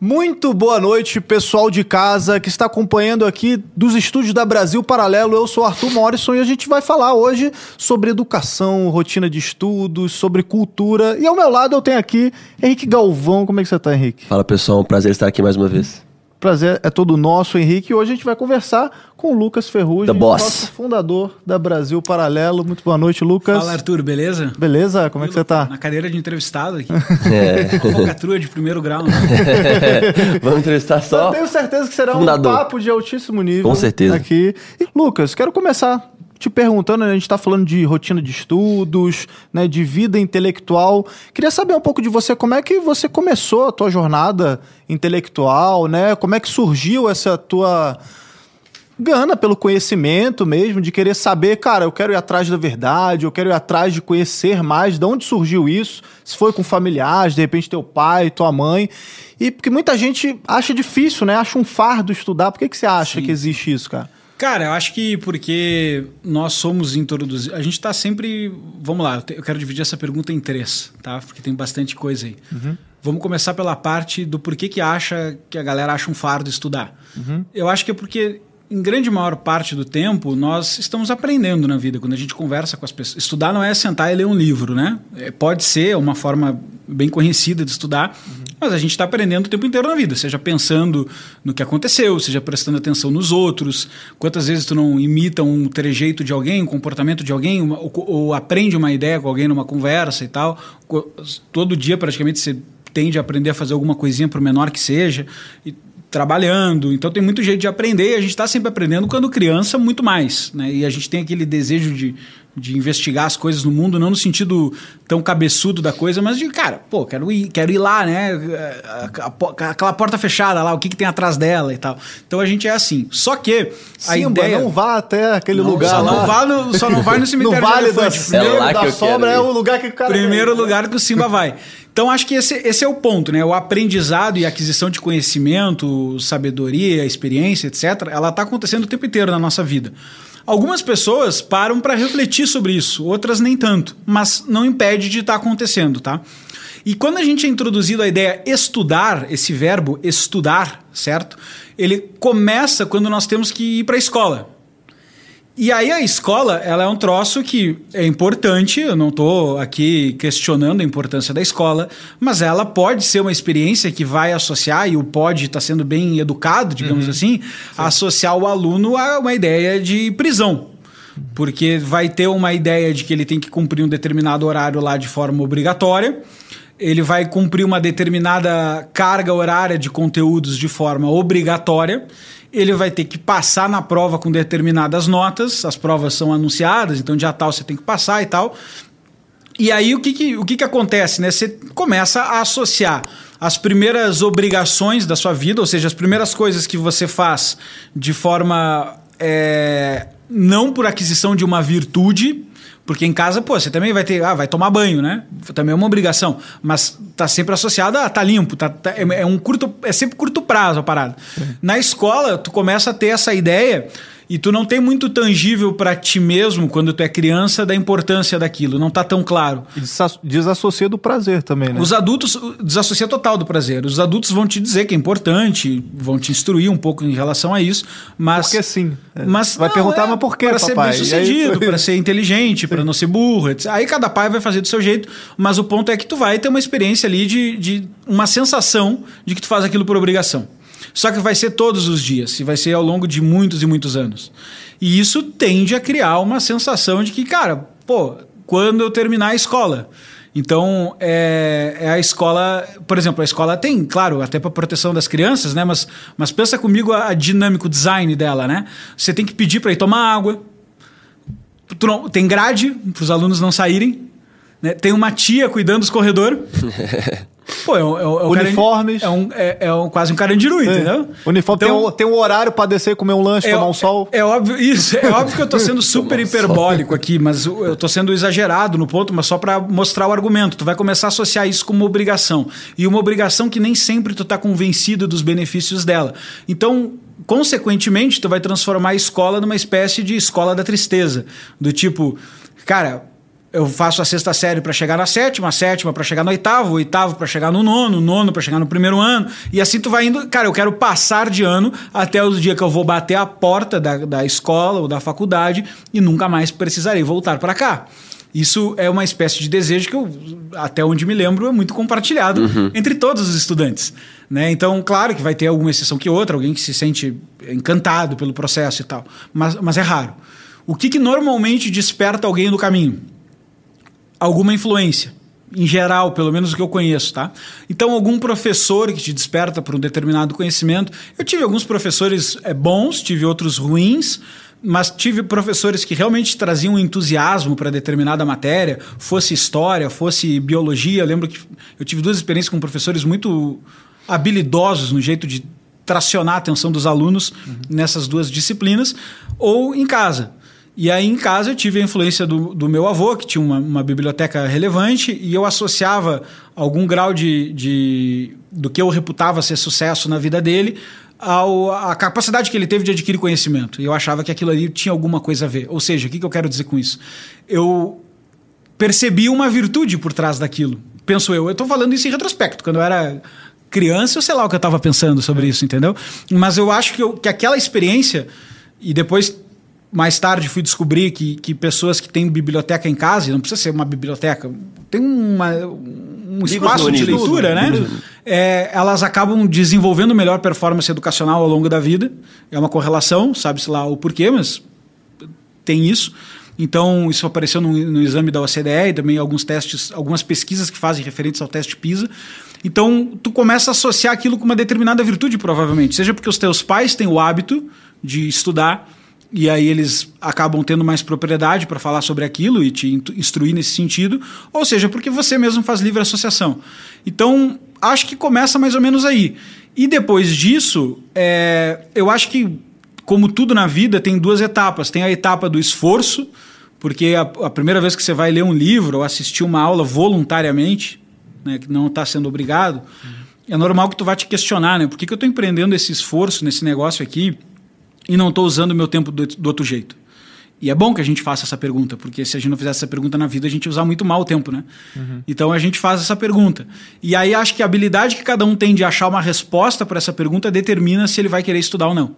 Muito boa noite, pessoal de casa que está acompanhando aqui dos estúdios da Brasil Paralelo. Eu sou Arthur Morrison e a gente vai falar hoje sobre educação, rotina de estudos, sobre cultura. E ao meu lado eu tenho aqui Henrique Galvão. Como é que você está, Henrique? Fala pessoal, um prazer estar aqui mais uma vez. Prazer é todo nosso, Henrique. E hoje a gente vai conversar com o Lucas Ferrugem, nosso fundador da Brasil Paralelo. Muito boa noite, Lucas. Fala, Arthur, beleza? Beleza? Como é que você tá? Na cadeira de entrevistado aqui. É. Focatrua de primeiro grau. Né? Vamos entrevistar Eu só. tenho certeza que será Fundador. um papo de altíssimo nível. Com certeza. Aqui. E, Lucas, quero começar te perguntando, né, a gente está falando de rotina de estudos, né, de vida intelectual. Queria saber um pouco de você, como é que você começou a tua jornada intelectual, né? Como é que surgiu essa tua gana pelo conhecimento mesmo, de querer saber, cara, eu quero ir atrás da verdade, eu quero ir atrás de conhecer mais, de onde surgiu isso, se foi com familiares, de repente teu pai, tua mãe, e porque muita gente acha difícil, né, acha um fardo estudar, por que, que você acha Sim. que existe isso, cara? Cara, eu acho que porque nós somos introduzidos. A gente está sempre. Vamos lá, eu quero dividir essa pergunta em três, tá? Porque tem bastante coisa aí. Vamos começar pela parte do porquê que acha que a galera acha um fardo estudar. Eu acho que é porque, em grande maior parte do tempo, nós estamos aprendendo na vida. Quando a gente conversa com as pessoas. Estudar não é sentar e ler um livro, né? É, pode ser uma forma bem conhecida de estudar, mas a gente está aprendendo o tempo inteiro na vida, seja pensando no que aconteceu, seja prestando atenção nos outros. Quantas vezes tu não imita um trejeito de alguém, um comportamento de alguém, uma- ou, ou aprende uma ideia com alguém numa conversa e tal. Todo dia, praticamente, você tende a aprender a fazer alguma coisinha, por menor que seja. E trabalhando, então tem muito jeito de aprender a gente está sempre aprendendo quando criança muito mais, né? E a gente tem aquele desejo de, de investigar as coisas no mundo, não no sentido tão cabeçudo da coisa, mas de, cara, pô, quero ir, quero ir lá, né? A- aquela porta fechada lá, o que, que tem atrás dela e tal. Então a gente é assim. Só que a Simba, ideia não vá até aquele Não, lugar só lá. não vá no, só não vai no cemitério no Vale da, Elefante. É lá da que eu Sombra quero é o lugar que o cara... Primeiro lugar que o Simba vai. Então acho que esse, esse é o ponto, né? O aprendizado e aquisição de conhecimento, sabedoria, experiência, etc., ela está acontecendo o tempo inteiro na nossa vida. Algumas pessoas param para refletir sobre isso, outras nem tanto, mas não impede de estar acontecendo, tá? E quando a gente é introduzido a ideia estudar, esse verbo estudar, certo? Ele começa quando nós temos que ir para a escola. E aí a escola, ela é um troço que é importante, eu não estou aqui questionando a importância da escola, mas ela pode ser uma experiência que vai associar, e o pode estar sendo bem educado, digamos assim, associar o aluno a uma ideia de prisão. Porque vai ter uma ideia de que ele tem que cumprir um determinado horário lá de forma obrigatória, ele vai cumprir uma determinada carga horária de conteúdos de forma obrigatória. Ele vai ter que passar na prova com determinadas notas. As provas são anunciadas, então dia tal você tem que passar e tal. E aí o que, que, o que, que acontece? Né? Você começa a associar as primeiras obrigações da sua vida, ou seja, as primeiras coisas que você faz de forma é, não por aquisição de uma virtude, porque em casa, pô, você também vai ter, ah, vai tomar banho, né? Também é uma obrigação, mas tá sempre associada a tá limpo, tá, tá- é, é um curto, é sempre curto prazo a parada. Na escola, tu começa a ter essa ideia e tu não tem muito tangível para ti mesmo quando tu é criança da importância daquilo, não tá tão claro. E desa- desassocia do prazer também, né? Os adultos uh, desassocia total do prazer. Os adultos vão te dizer que é importante, vão te instruir um pouco em relação a isso, mas Porque sim. É. mas Vai não, perguntar, é mas por quê, Para ser papai? bem sucedido, aí- para ser inteligente, para não ser burro. etc. Aí cada pai vai fazer do seu jeito, mas o ponto é que tu vai ter uma experiência ali de, de uma sensação de que tu faz aquilo por obrigação. Só que vai ser todos os dias, e vai ser ao longo de muitos e muitos anos. E isso tende a criar uma sensação de que, cara, pô, quando eu terminar a escola. Então, é, é a escola, por exemplo, a escola tem, claro, até para proteção das crianças, né? Mas, mas pensa comigo a, a dinâmico design dela, né? Você tem que pedir para ir tomar água, tem grade para os alunos não saírem. né? Tem uma tia cuidando dos corredores. Pô, é, um- é, um- é Uniformes. É, um, é, é um- quase um carandiru, entendeu? O uniforme Então- tem, um, tem um horário pra descer, comer um lanche, tomar um sol. é óbvio, isso, é óbvio que eu tô sendo super hiperbólico aqui, mas eu eu tô sendo exagerado no ponto, mas só para mostrar o argumento. Tu vai começar a associar isso com uma obrigação. E uma obrigação que nem sempre tu tá convencido dos benefícios dela. Então, consequentemente, tu vai transformar a escola numa espécie de escola da tristeza. Do tipo, cara, eu faço a sexta série para chegar na sétima, a sétima para chegar no oitavo, o oitavo para chegar no nono, o nono para chegar no primeiro ano. E assim tu vai indo. Cara, eu quero passar de ano até os dias que eu vou bater a porta da, da escola ou da faculdade e nunca mais precisarei voltar para cá. Isso é uma espécie de desejo que eu, até onde me lembro, é muito compartilhado uhum. entre todos os estudantes. Né? Então, claro que vai ter alguma exceção que outra, alguém que se sente encantado pelo processo e tal, mas, mas é raro. O que, que normalmente desperta alguém no caminho? Alguma influência. Em geral, pelo menos o que eu conheço, tá? Então, algum professor que te desperta para um determinado conhecimento. Eu tive alguns professores é, bons, tive outros ruins, mas tive professores que realmente traziam entusiasmo para determinada matéria, fosse história, fosse biologia. Eu lembro que eu tive duas experiências com professores muito habilidosos no jeito de tracionar a atenção dos alunos uhum. nessas duas disciplinas, ou em casa. E aí em casa eu tive a influência do, do meu avô, que tinha uma, uma, biblioteca relevante, e eu associava algum grau de, de do que eu reputava ser sucesso na vida dele ao, a capacidade que ele teve de adquirir conhecimento. E eu achava que aquilo ali tinha alguma coisa a ver. Ou seja, o que, que eu quero dizer com isso? Eu percebi uma virtude por trás daquilo. Penso eu. Eu estou falando isso em retrospecto. Quando eu era criança, eu sei lá o que eu estava pensando sobre isso, entendeu? Mas eu acho que, eu, que aquela experiência, e depois mais tarde fui descobrir que, que pessoas que têm biblioteca em casa, não precisa ser uma biblioteca, tem uma, um espaço de leitura, né? É, elas acabam desenvolvendo melhor performance educacional ao longo da vida. É uma correlação, sabe-se lá o porquê, mas tem isso. Então, isso apareceu no, no, exame da OCDE e também alguns testes, algumas pesquisas que fazem referentes ao teste PISA. Então, tu começa a associar aquilo com uma determinada virtude, provavelmente. Seja porque os teus pais têm o hábito de estudar, e aí eles acabam tendo mais propriedade para falar sobre aquilo e te instruir nesse sentido, ou seja, porque você mesmo faz livre associação. Então, acho que começa mais ou menos aí. E depois disso, é, eu acho que, como tudo na vida, tem duas etapas. Tem a etapa do esforço, porque a, a primeira vez que você vai ler um livro ou assistir uma aula voluntariamente, né, que não está sendo obrigado, uhum. é normal que tu vá te questionar, né? Por que, que eu estou empreendendo esse esforço nesse negócio aqui? E não estou usando o meu tempo do, do, outro jeito? E é bom que a gente faça essa pergunta, porque se a gente não fizesse essa pergunta na vida, a gente ia usar muito mal o tempo, né? Uhum. Então a gente faz essa pergunta. E aí acho que a habilidade que cada um tem de achar uma resposta para essa pergunta determina se ele vai querer estudar ou não.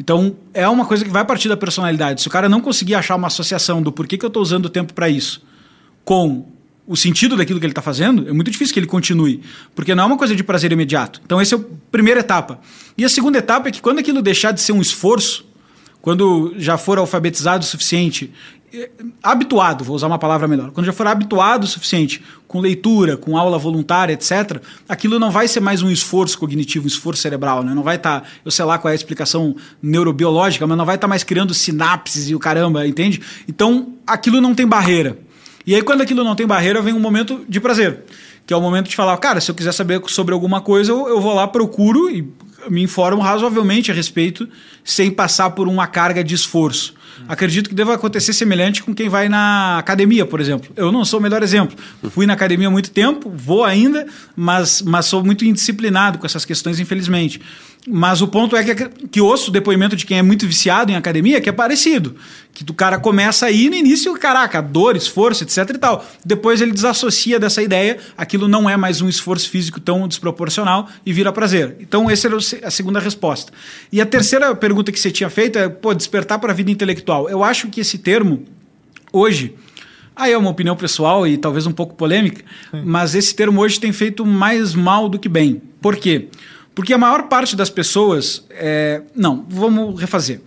Então é uma coisa que vai partir da personalidade. Se o cara não conseguir achar uma associação do porquê que eu estou usando o tempo para isso com o sentido daquilo que ele está fazendo, é muito difícil que ele continue, porque não é uma coisa de prazer imediato. Então, essa é a primeira etapa. E a segunda etapa é que quando aquilo deixar de ser um esforço, quando já for alfabetizado o suficiente, é, habituado, vou usar uma palavra melhor, quando já for habituado o suficiente com leitura, com aula voluntária, etc., aquilo não vai ser mais um esforço cognitivo, um esforço cerebral, né? Não vai estar, tá, eu sei lá qual é a explicação neurobiológica, mas não vai estar tá mais criando sinapses e o caramba, entende? Então, aquilo não tem barreira. E aí, quando aquilo não tem barreira, vem um momento de prazer, que é o momento de falar, cara, se eu quiser saber sobre alguma coisa, eu, eu vou lá, procuro e me informo razoavelmente a respeito, sem passar por uma carga de esforço. Acredito que deva acontecer semelhante com quem vai na academia, por exemplo. Eu não sou o melhor exemplo. Fui na academia há muito tempo, vou ainda, mas, mas sou muito indisciplinado com essas questões, infelizmente. Mas o ponto é que, que ouço o depoimento de quem é muito viciado em academia, que é parecido. Que o cara começa aí no início, caraca, dor, esforço, etc e tal. Depois ele desassocia dessa ideia, aquilo não é mais um esforço físico tão desproporcional e vira prazer. Então, essa era a segunda resposta. E a terceira pergunta que você tinha feito é, pô, despertar para a vida intelectual. Eu acho que esse termo, hoje, Aí é uma opinião pessoal e talvez um pouco polêmica, Sim. mas esse termo hoje tem feito mais mal do que bem. Por quê? Porque a maior parte das pessoas. É... Não, vamos refazer.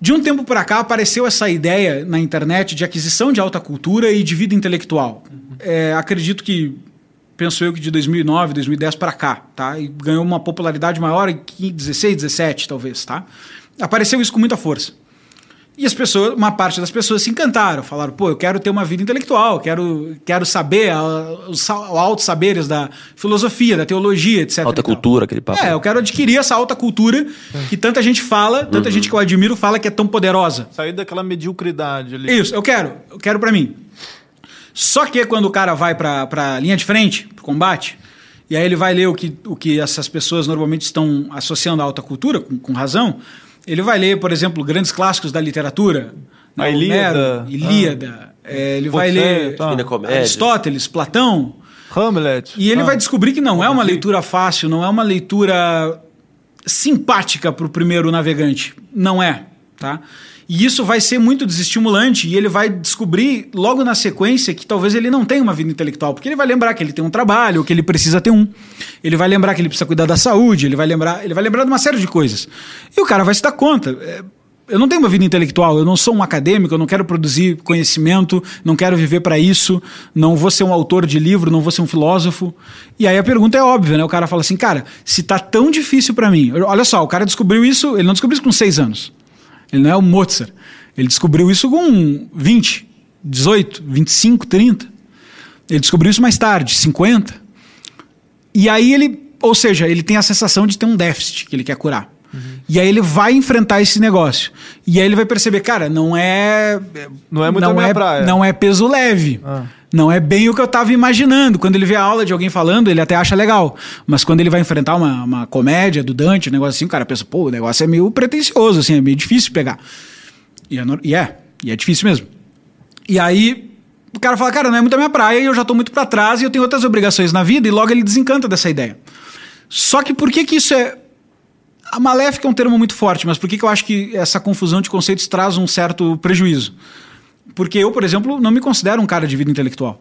De um tempo para cá apareceu essa ideia na internet de aquisição de alta cultura e de vida intelectual. É, acredito que, penso eu que de 2009, 2010 para cá, tá? E ganhou uma popularidade maior em 16, 17 talvez, tá? Apareceu isso com muita força. E as pessoas, uma parte das pessoas se encantaram, falaram: pô, eu quero ter uma vida intelectual, quero, quero saber os altos saberes da filosofia, da teologia, etc. Alta cultura, aquele papo. É, eu quero adquirir essa alta cultura que tanta gente fala, tanta uhum. gente que eu admiro fala que é tão poderosa. Sair daquela mediocridade ali. Isso, eu quero, eu quero para mim. Só que quando o cara vai para a linha de frente, pro combate, e aí ele vai ler o que, o que essas pessoas normalmente estão associando à alta cultura, com, com razão ele vai ler, por exemplo, grandes clássicos da literatura. Né? A Ilíada. Ilíada. Ah. é, ele Pode vai ler tá. Aristóteles, Platão, Hamlet. e ele Ah. vai descobrir que não é uma leitura fácil, não é uma leitura simpática para o primeiro navegante. Não é, tá? E isso vai ser muito desestimulante e ele vai descobrir logo na sequência que talvez ele não tenha uma vida intelectual, porque ele vai lembrar que ele tem um trabalho, que ele precisa ter um. Ele vai lembrar que ele precisa cuidar da saúde, ele vai lembrar, ele vai lembrar de uma série de coisas. E o cara vai se dar conta. é, eu não tenho uma vida intelectual, eu não sou um acadêmico, eu não quero produzir conhecimento, não quero viver para isso, não vou ser um autor de livro, não vou ser um filósofo. E aí a pergunta é óbvia, né? O cara fala assim, cara, se tá tão difícil para mim, olha só, o cara descobriu isso, ele não descobriu isso com seis anos. Ele não é o Mozart. Ele descobriu isso com 20, 18, 25, 30. Ele descobriu isso mais tarde, 50. E aí ele, ou seja, ele tem a sensação de ter um déficit que ele quer curar. E aí ele vai enfrentar esse negócio. E aí ele vai perceber, cara, não é. Não é muito a minha praia. Não é peso leve. Ah. Não é bem o que eu estava imaginando. Quando ele vê a aula de alguém falando, ele até acha legal. Mas quando ele vai enfrentar uma, uma comédia do Dante, um negócio assim, o cara pensa, pô, o negócio é meio pretencioso, assim, é meio difícil pegar. E é, e é, e é difícil mesmo. E aí o cara fala, cara, não é muito a minha praia e eu já tô muito para trás e eu tenho outras obrigações na vida e logo ele desencanta dessa ideia. Só que por que que isso é... A maléfica é um termo muito forte, mas por que que eu acho que essa confusão de conceitos traz um certo prejuízo? Porque eu, por exemplo, não me considero um cara de vida intelectual.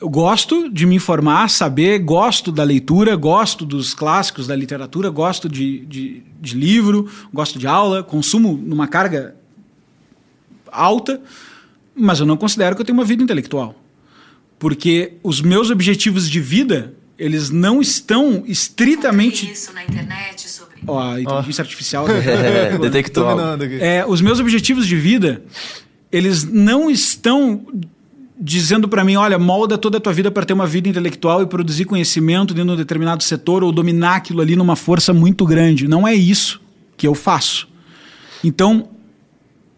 Eu gosto de me informar, saber, gosto da leitura, gosto dos clássicos da literatura, gosto de, de, de livro, gosto de aula, consumo numa carga alta, mas eu não considero que eu tenho uma vida intelectual. Porque os meus objetivos de vida, eles não estão estritamente. Isso na internet sobre. Ó, a inteligência artificial. É, detectou. É, os meus objetivos de vida, eles não estão dizendo para mim, olha, molda toda a tua vida para ter uma vida intelectual e produzir conhecimento dentro de um determinado setor ou dominar aquilo ali numa força muito grande. Não é isso que eu faço. Então,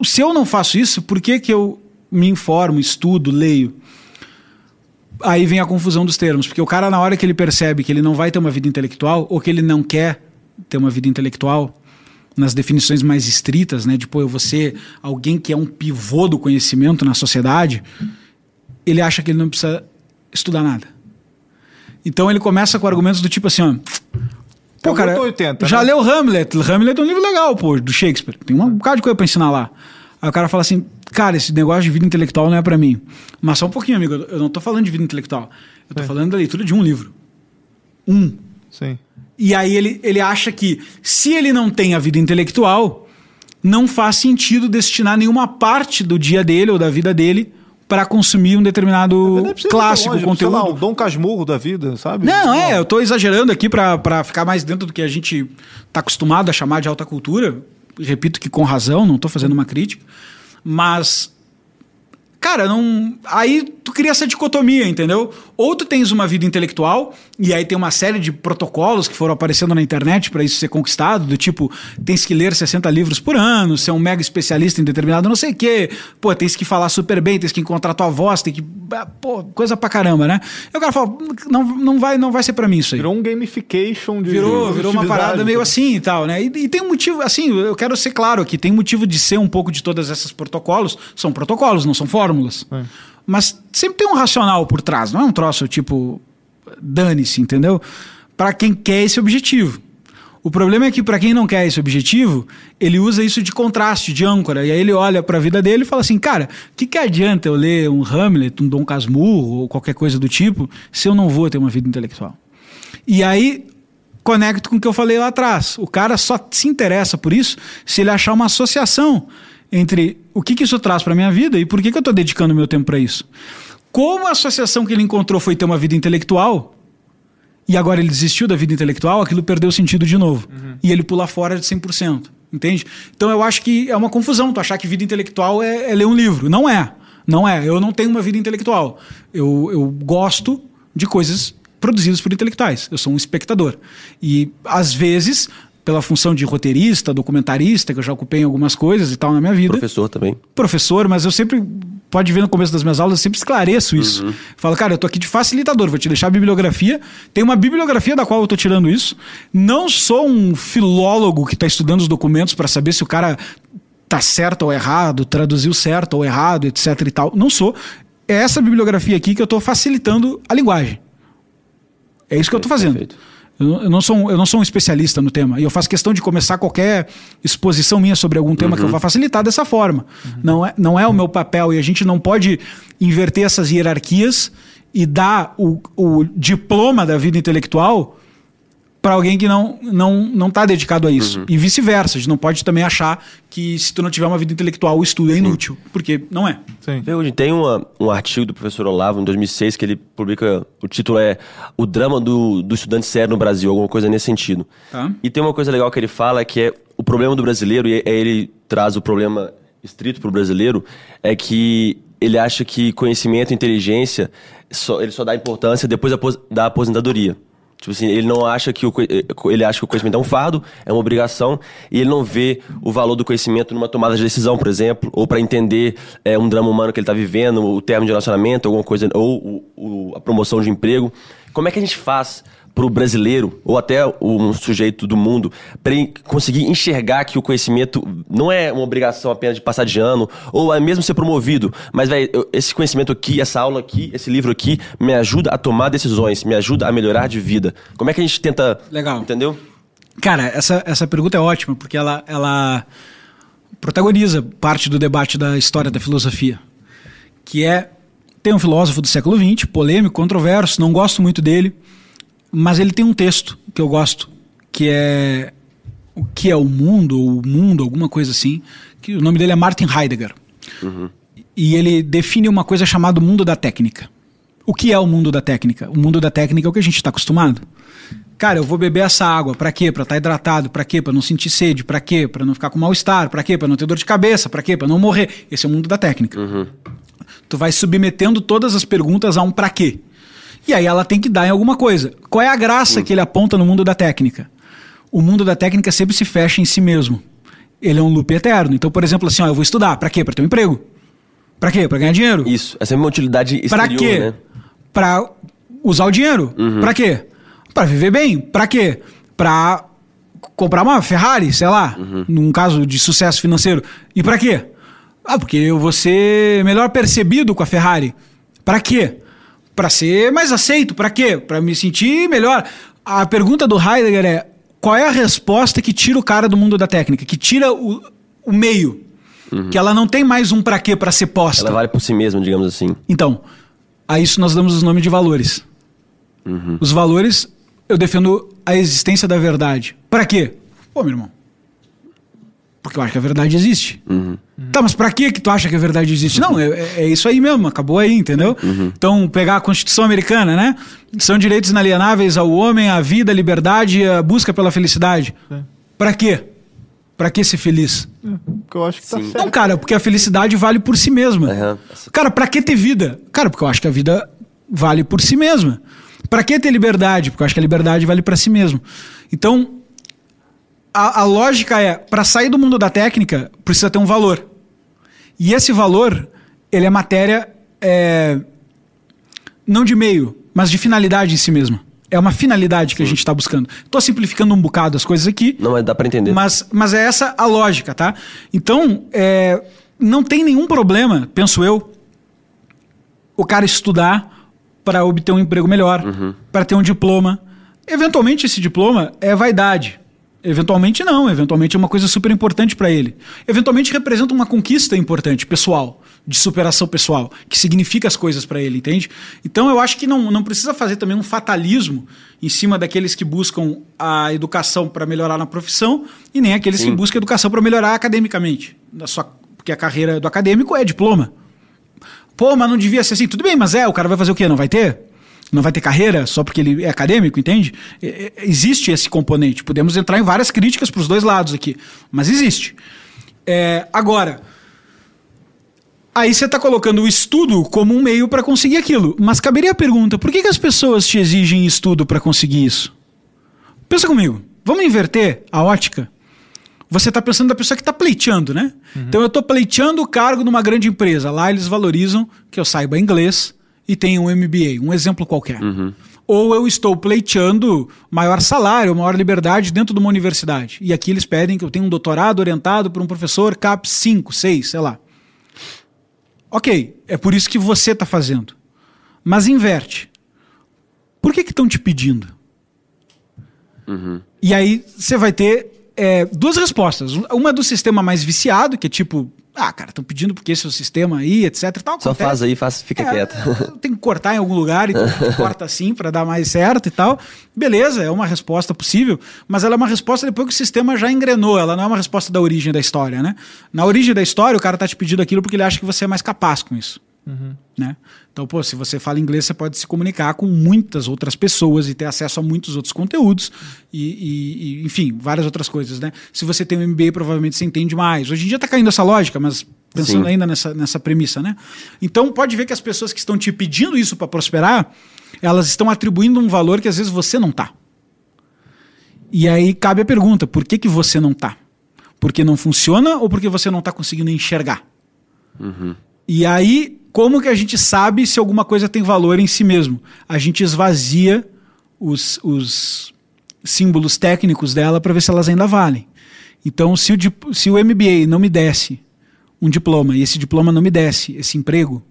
se eu não faço isso, por que, que eu me informo, estudo, leio? Aí vem a confusão dos termos, porque o cara, na hora que ele percebe que ele não vai ter uma vida intelectual, ou que ele não quer ter uma vida intelectual, nas definições mais estritas, né, de pô, eu vou ser alguém que é um pivô do conhecimento na sociedade, ele acha que ele não precisa estudar nada. Então ele começa com argumentos do tipo assim, ó, pô, o cara, Muito 80, já né? leu Hamlet? Hamlet é um livro legal, pô, do Shakespeare. Tem um bocado de coisa pra ensinar lá. Aí o cara fala assim, cara, esse negócio de vida intelectual não é pra mim. Mas só um pouquinho, amigo, eu não tô falando de vida intelectual. Eu tô É. falando da leitura de um livro. Um. Sim. E aí ele, ele acha que se ele não tem a vida intelectual, não faz sentido destinar nenhuma parte do dia dele ou da vida dele para consumir um determinado ir clássico, longe, conteúdo. Sei lá, um Dom Casmurro da vida, sabe? Não, é, eu tô exagerando aqui pra ficar mais dentro do que a gente tá acostumado a chamar de alta cultura. Repito que com razão, não tô fazendo uma crítica. Mas, cara, não. Aí tu cria essa dicotomia, entendeu? Ou tu tens uma vida intelectual, e aí tem uma série de protocolos que foram aparecendo na internet para isso ser conquistado, do tipo, tens que ler 60 livros por ano, ser um mega especialista em determinado não sei o quê, pô, tens que falar super bem, tens que encontrar tua voz, tem que. ah, Pô, coisa pra caramba, né? E o cara fala, não, não, vai, não vai ser para mim isso aí. Virou um gamification de. Virou, virou uma parada meio assim e tal, né? E, e tem um motivo, assim, eu quero ser claro aqui, tem motivo de ser um pouco de todas essas protocolos, são protocolos, não são fórmulas. É. Mas sempre tem um racional por trás, não é um troço tipo, dane-se, entendeu? Para quem quer esse objetivo. O problema é que para quem não quer esse objetivo, ele usa isso de contraste, de âncora, e aí ele olha para a vida dele e fala assim, cara, o que, que adianta eu ler um Hamlet, um Dom Casmurro ou qualquer coisa do tipo, se eu não vou ter uma vida intelectual? E aí conecto com o que eu falei lá atrás. O cara só se interessa por isso se ele achar uma associação entre o que, que isso traz para minha vida e por que, que eu estou dedicando meu tempo para isso. Como a associação que ele encontrou foi ter uma vida intelectual e agora ele desistiu da vida intelectual, aquilo perdeu sentido de novo. E ele pula fora de 100%. Entende? Então eu acho que é uma confusão tu achar que vida intelectual é, é ler um livro. Não é. Não é. Eu não tenho uma vida intelectual. Eu, eu gosto de coisas produzidas por intelectuais. Eu sou um espectador. E, às vezes, pela função de roteirista, documentarista, que eu já ocupei em algumas coisas e tal na minha vida. Professor também. Professor, mas eu sempre, pode ver no começo das minhas aulas, eu sempre esclareço isso. Falo, cara, eu tô aqui de facilitador, vou te deixar a bibliografia. Tem uma bibliografia da qual eu tô tirando isso. Não sou um filólogo que está estudando os documentos para saber se o cara tá certo ou errado, traduziu certo ou errado, etc e tal. Não sou. É essa bibliografia aqui que eu estou facilitando a linguagem. É isso que eu estou fazendo. Perfeito. Eu não, sou um, eu não sou um especialista no tema. E eu faço questão de começar qualquer exposição minha sobre algum tema que eu vá facilitar dessa forma. Não, é, não é o meu papel. E a gente não pode inverter essas hierarquias e dar o, o diploma da vida intelectual para alguém que não não não está dedicado a isso. E vice-versa. A gente não pode também achar que se tu não tiver uma vida intelectual, o estudo é inútil. Porque não é. Sim. Tem uma- um artigo do professor Olavo, em 2006, que ele publica, o título é O Drama do, do Estudante Sério no Brasil, alguma coisa nesse sentido. Tá. E tem uma coisa legal que ele fala, que é o problema do brasileiro, e aí ele traz o problema estrito para o brasileiro, é que ele acha que conhecimento e inteligência, só, ele só dá importância depois da aposentadoria. Tipo assim, ele não acha que o, eh, ele acha que o conhecimento é um fardo, é uma obrigação, e ele não vê o valor do conhecimento numa tomada de decisão, por exemplo, ou para entender é, um drama humano que ele está vivendo, o término de relacionamento, alguma coisa, ou o- o- a promoção de emprego. Como é que a gente faz para o brasileiro, ou até um sujeito do mundo, para conseguir enxergar que o conhecimento não é uma obrigação apenas de passar de ano, ou é mesmo ser promovido, mas esse conhecimento aqui, essa aula aqui, esse livro aqui, me ajuda a tomar decisões, me ajuda a melhorar de vida. Como é que a gente tenta. Legal. Entendeu? Cara, essa, essa pergunta é ótima, porque ela, ela protagoniza parte do debate da história da filosofia. Que é. Tem um filósofo do século XX, polêmico, controverso, não gosto muito dele, mas ele tem um texto que eu gosto, que é. O que é o mundo, ou o mundo, alguma coisa assim. Que o nome dele é Martin Heidegger. E ele define uma coisa chamada mundo da técnica. O que é o mundo da técnica? O mundo da técnica é o que a gente está acostumado. Cara, eu vou beber essa água, pra quê? Pra estar hidratado, pra quê? Pra não sentir sede, pra quê? Pra não ficar com mal-estar, pra quê? Pra não ter dor de cabeça, pra quê? Pra não morrer. Esse é o mundo da técnica. Tu vai submetendo todas as perguntas a um pra quê. E aí ela tem que dar em alguma coisa. Qual é a graça que ele aponta no mundo da técnica? O mundo da técnica sempre se fecha em si mesmo. Ele é um loop eterno. Então, por exemplo, assim, ó, eu vou estudar. Pra quê? Pra ter um emprego. Pra quê? Pra ganhar dinheiro. Isso. Essa é uma utilidade Pra exterior, quê? né? Pra usar o dinheiro. Pra quê? Pra viver bem. Pra quê? Pra comprar uma Ferrari, sei lá, num caso de sucesso financeiro. E pra quê? Ah, porque eu vou ser melhor percebido com a Ferrari. Pra quê? Pra ser mais aceito. Pra quê? Pra me sentir melhor. A pergunta do Heidegger é: qual é a resposta que tira o cara do mundo da técnica? Que tira o, o meio? Que ela não tem mais um pra quê pra ser posta. Ela vale por si mesma, digamos assim. Então, a isso nós damos os nomes de valores. Os valores, eu defendo a existência da verdade. Pra quê? Pô, meu irmão. Porque eu acho que a verdade existe. Tá, mas pra quê que tu acha que a verdade existe? Não, é, é- é isso aí mesmo, acabou aí, entendeu? Então, pegar a Constituição Americana, né? São direitos inalienáveis ao homem, à vida, à liberdade e a busca pela felicidade. Pra quê? Pra que ser feliz? Porque eu acho que tá Sim. certo. Não, cara, porque a felicidade vale por si mesma. Aham. Cara, pra que ter vida? Cara, porque eu acho que a vida vale por si mesma. Pra que ter liberdade? Porque eu acho que a liberdade vale pra si mesmo. Então, a, a lógica é, pra sair do mundo da técnica, precisa ter um valor. E esse valor, ele é matéria é, não de meio, mas de finalidade em si mesma. É uma finalidade que a gente está buscando. Estou simplificando um bocado as coisas aqui, Não, mas dá pra entender. mas, mas é essa a lógica, tá? Então, é, não tem nenhum problema, penso eu, o cara estudar para obter um emprego melhor, para ter um diploma. Eventualmente, esse diploma é vaidade. Eventualmente, não. Eventualmente, é uma coisa super importante para ele. Eventualmente, representa uma conquista importante, pessoal, de superação pessoal, que significa as coisas para ele, entende? Então, eu acho que não, não precisa fazer também um fatalismo em cima daqueles que buscam a educação para melhorar na profissão e nem aqueles que buscam a educação para melhorar academicamente. Na sua, porque a carreira do acadêmico é diploma. Pô, mas não devia ser assim. Tudo bem, mas é, o cara vai fazer o quê? Não vai ter? Não vai ter carreira só porque ele é acadêmico, entende? É, é, existe esse componente. Podemos entrar em várias críticas para os dois lados aqui, mas existe. É, agora, aí você está colocando o estudo como um meio para conseguir aquilo. Mas caberia a pergunta: por que, que as pessoas te exigem estudo para conseguir isso? Pensa comigo. Vamos inverter a ótica? Você está pensando da pessoa que está pleiteando, né? Então eu estou pleiteando o cargo numa grande empresa. Lá eles valorizam que eu saiba inglês e tenha um MBA, um exemplo qualquer. ou eu estou pleiteando maior salário, maior liberdade dentro de uma universidade. E aqui eles pedem que eu tenha um doutorado orientado por um professor CAP 5, 6, sei lá. Ok, é por isso que você está fazendo. Mas inverte. Por que estão te pedindo? E aí você vai ter é, duas respostas. Uma do sistema mais viciado, que é tipo, ah, cara, estão pedindo porque esse é o sistema aí, etc. Tal, Só acontece. faz aí, faz, fica É, quieto. Tem que cortar em algum lugar, então corta assim para dar mais certo e tal. Beleza, é uma resposta possível, mas ela é uma resposta depois que o sistema já engrenou, ela não é uma resposta da origem da história, né? Na origem da história, o cara tá te pedindo aquilo porque ele acha que você é mais capaz com isso. Né? Então, pô, se você fala inglês, você pode se comunicar com muitas outras pessoas e ter acesso a muitos outros conteúdos e, e- e, enfim, várias outras coisas, né? Se você tem um MBA, provavelmente você entende mais. Hoje em dia tá caindo essa lógica, mas pensando Sim. ainda nessa, nessa premissa, né? Então, pode ver que as pessoas que estão te pedindo isso para prosperar, elas estão atribuindo um valor que às vezes você não tá. E aí cabe a pergunta, por que, que você não tá? Porque não funciona ou porque você não tá conseguindo enxergar? E aí, como que a gente sabe se alguma coisa tem valor em si mesmo? A gente esvazia os, os símbolos técnicos dela para ver se elas ainda valem. Então, se o, se o MBA não me desse um diploma e esse diploma não me desse esse emprego,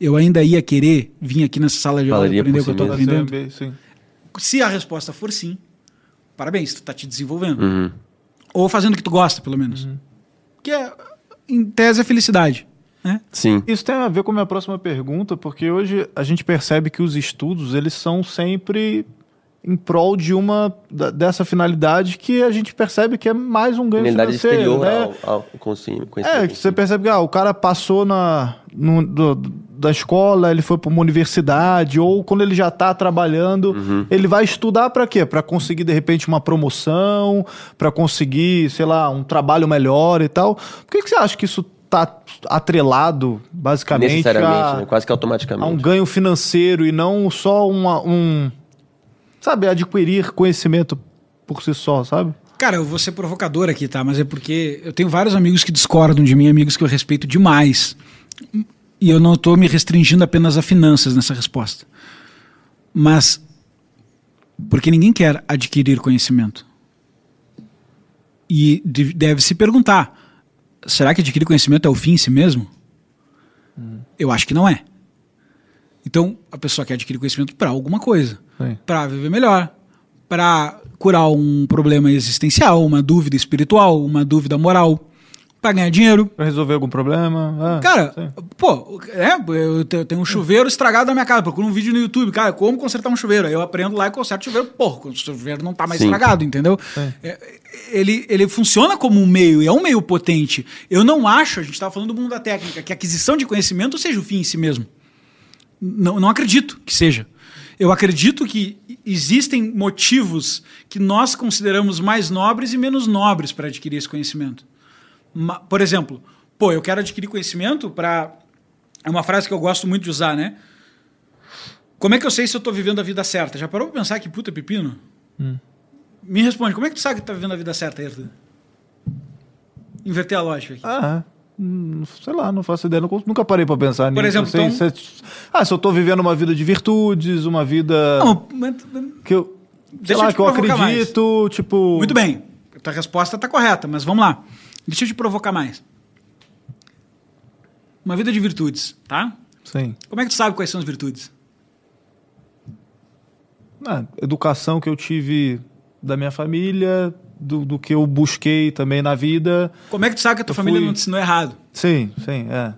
eu ainda ia querer vir aqui nessa sala de aula e aprender o que eu estou aprendendo? Se a resposta for sim, parabéns, tu tá te desenvolvendo. Uhum. Ou fazendo o que tu gosta, pelo menos. Que é, em tese, é felicidade. Né? Sim. Isso tem a ver com a minha próxima pergunta, porque hoje a gente percebe que os estudos, eles são sempre em prol de uma dessa finalidade que a gente percebe que é mais um ganho Finalidade financeiro, exterior né? ao, ao conhecimento. É, que você percebe que ah, o cara passou na, no- do- da escola, ele foi para uma universidade, ou quando ele já está trabalhando, ele vai estudar para quê? Para conseguir, de repente, uma promoção, para conseguir, sei lá, um trabalho melhor e tal. Por que, que você acha que isso está atrelado, basicamente, Necessariamente, a, né? quase que a automaticamente. um ganho financeiro e não só uma, um. Sabe, adquirir conhecimento por si só, sabe? Cara, eu vou ser provocador aqui, tá? Mas é porque eu tenho vários amigos que discordam de mim, amigos que eu respeito demais. E eu não estou me restringindo apenas a finanças nessa resposta. Mas. Porque ninguém quer adquirir conhecimento. E de- deve se perguntar: será que adquirir conhecimento é o fim em si mesmo? Eu acho que não é. Então, a pessoa quer adquirir conhecimento para alguma coisa para viver melhor, para curar um problema existencial, uma dúvida espiritual, uma dúvida moral, para ganhar dinheiro. Para resolver algum problema. ah, Cara, sim. pô, é, eu tenho um chuveiro estragado na minha casa, procuro um vídeo no YouTube, cara, como consertar um chuveiro. Aí eu aprendo lá e conserto o chuveiro, porra, o chuveiro não tá mais Sim. estragado, entendeu? É, ele, ele funciona como um meio, e é um meio potente. Eu não acho, a gente estava falando do mundo da técnica, que a aquisição de conhecimento seja o fim em si mesmo. Não, não acredito que seja. Eu acredito que existem motivos que nós consideramos mais nobres e menos nobres para adquirir esse conhecimento. Por exemplo, pô, eu quero adquirir conhecimento para. É uma frase que eu gosto muito de usar, né? Como é que eu sei se eu estou vivendo a vida certa? Já parou para pensar que puta pepino? Me responde, como é que tu sabe que tu tá vivendo a vida certa, Ayrton? Inverter a lógica aqui. Ah, hum, sei lá, não faço ideia. Nunca parei pra pensar Por nisso. exemplo, Sei- então- se- ah, se eu tô vivendo uma vida de virtudes, uma vida Não, mas- que eu. Sei Deixa eu lá, te que eu provocar mais. acredito, tipo. Muito bem. A tua resposta está correta, mas vamos lá. Deixa eu te provocar mais. Uma vida de virtudes, tá? Sim. Como é que tu sabe quais são as virtudes? Ah, educação que eu tive da minha família, do, do que eu busquei também na vida. Como é que tu sabe que a tua Eu família fui- não te ensinou errado? Sim, sim, é.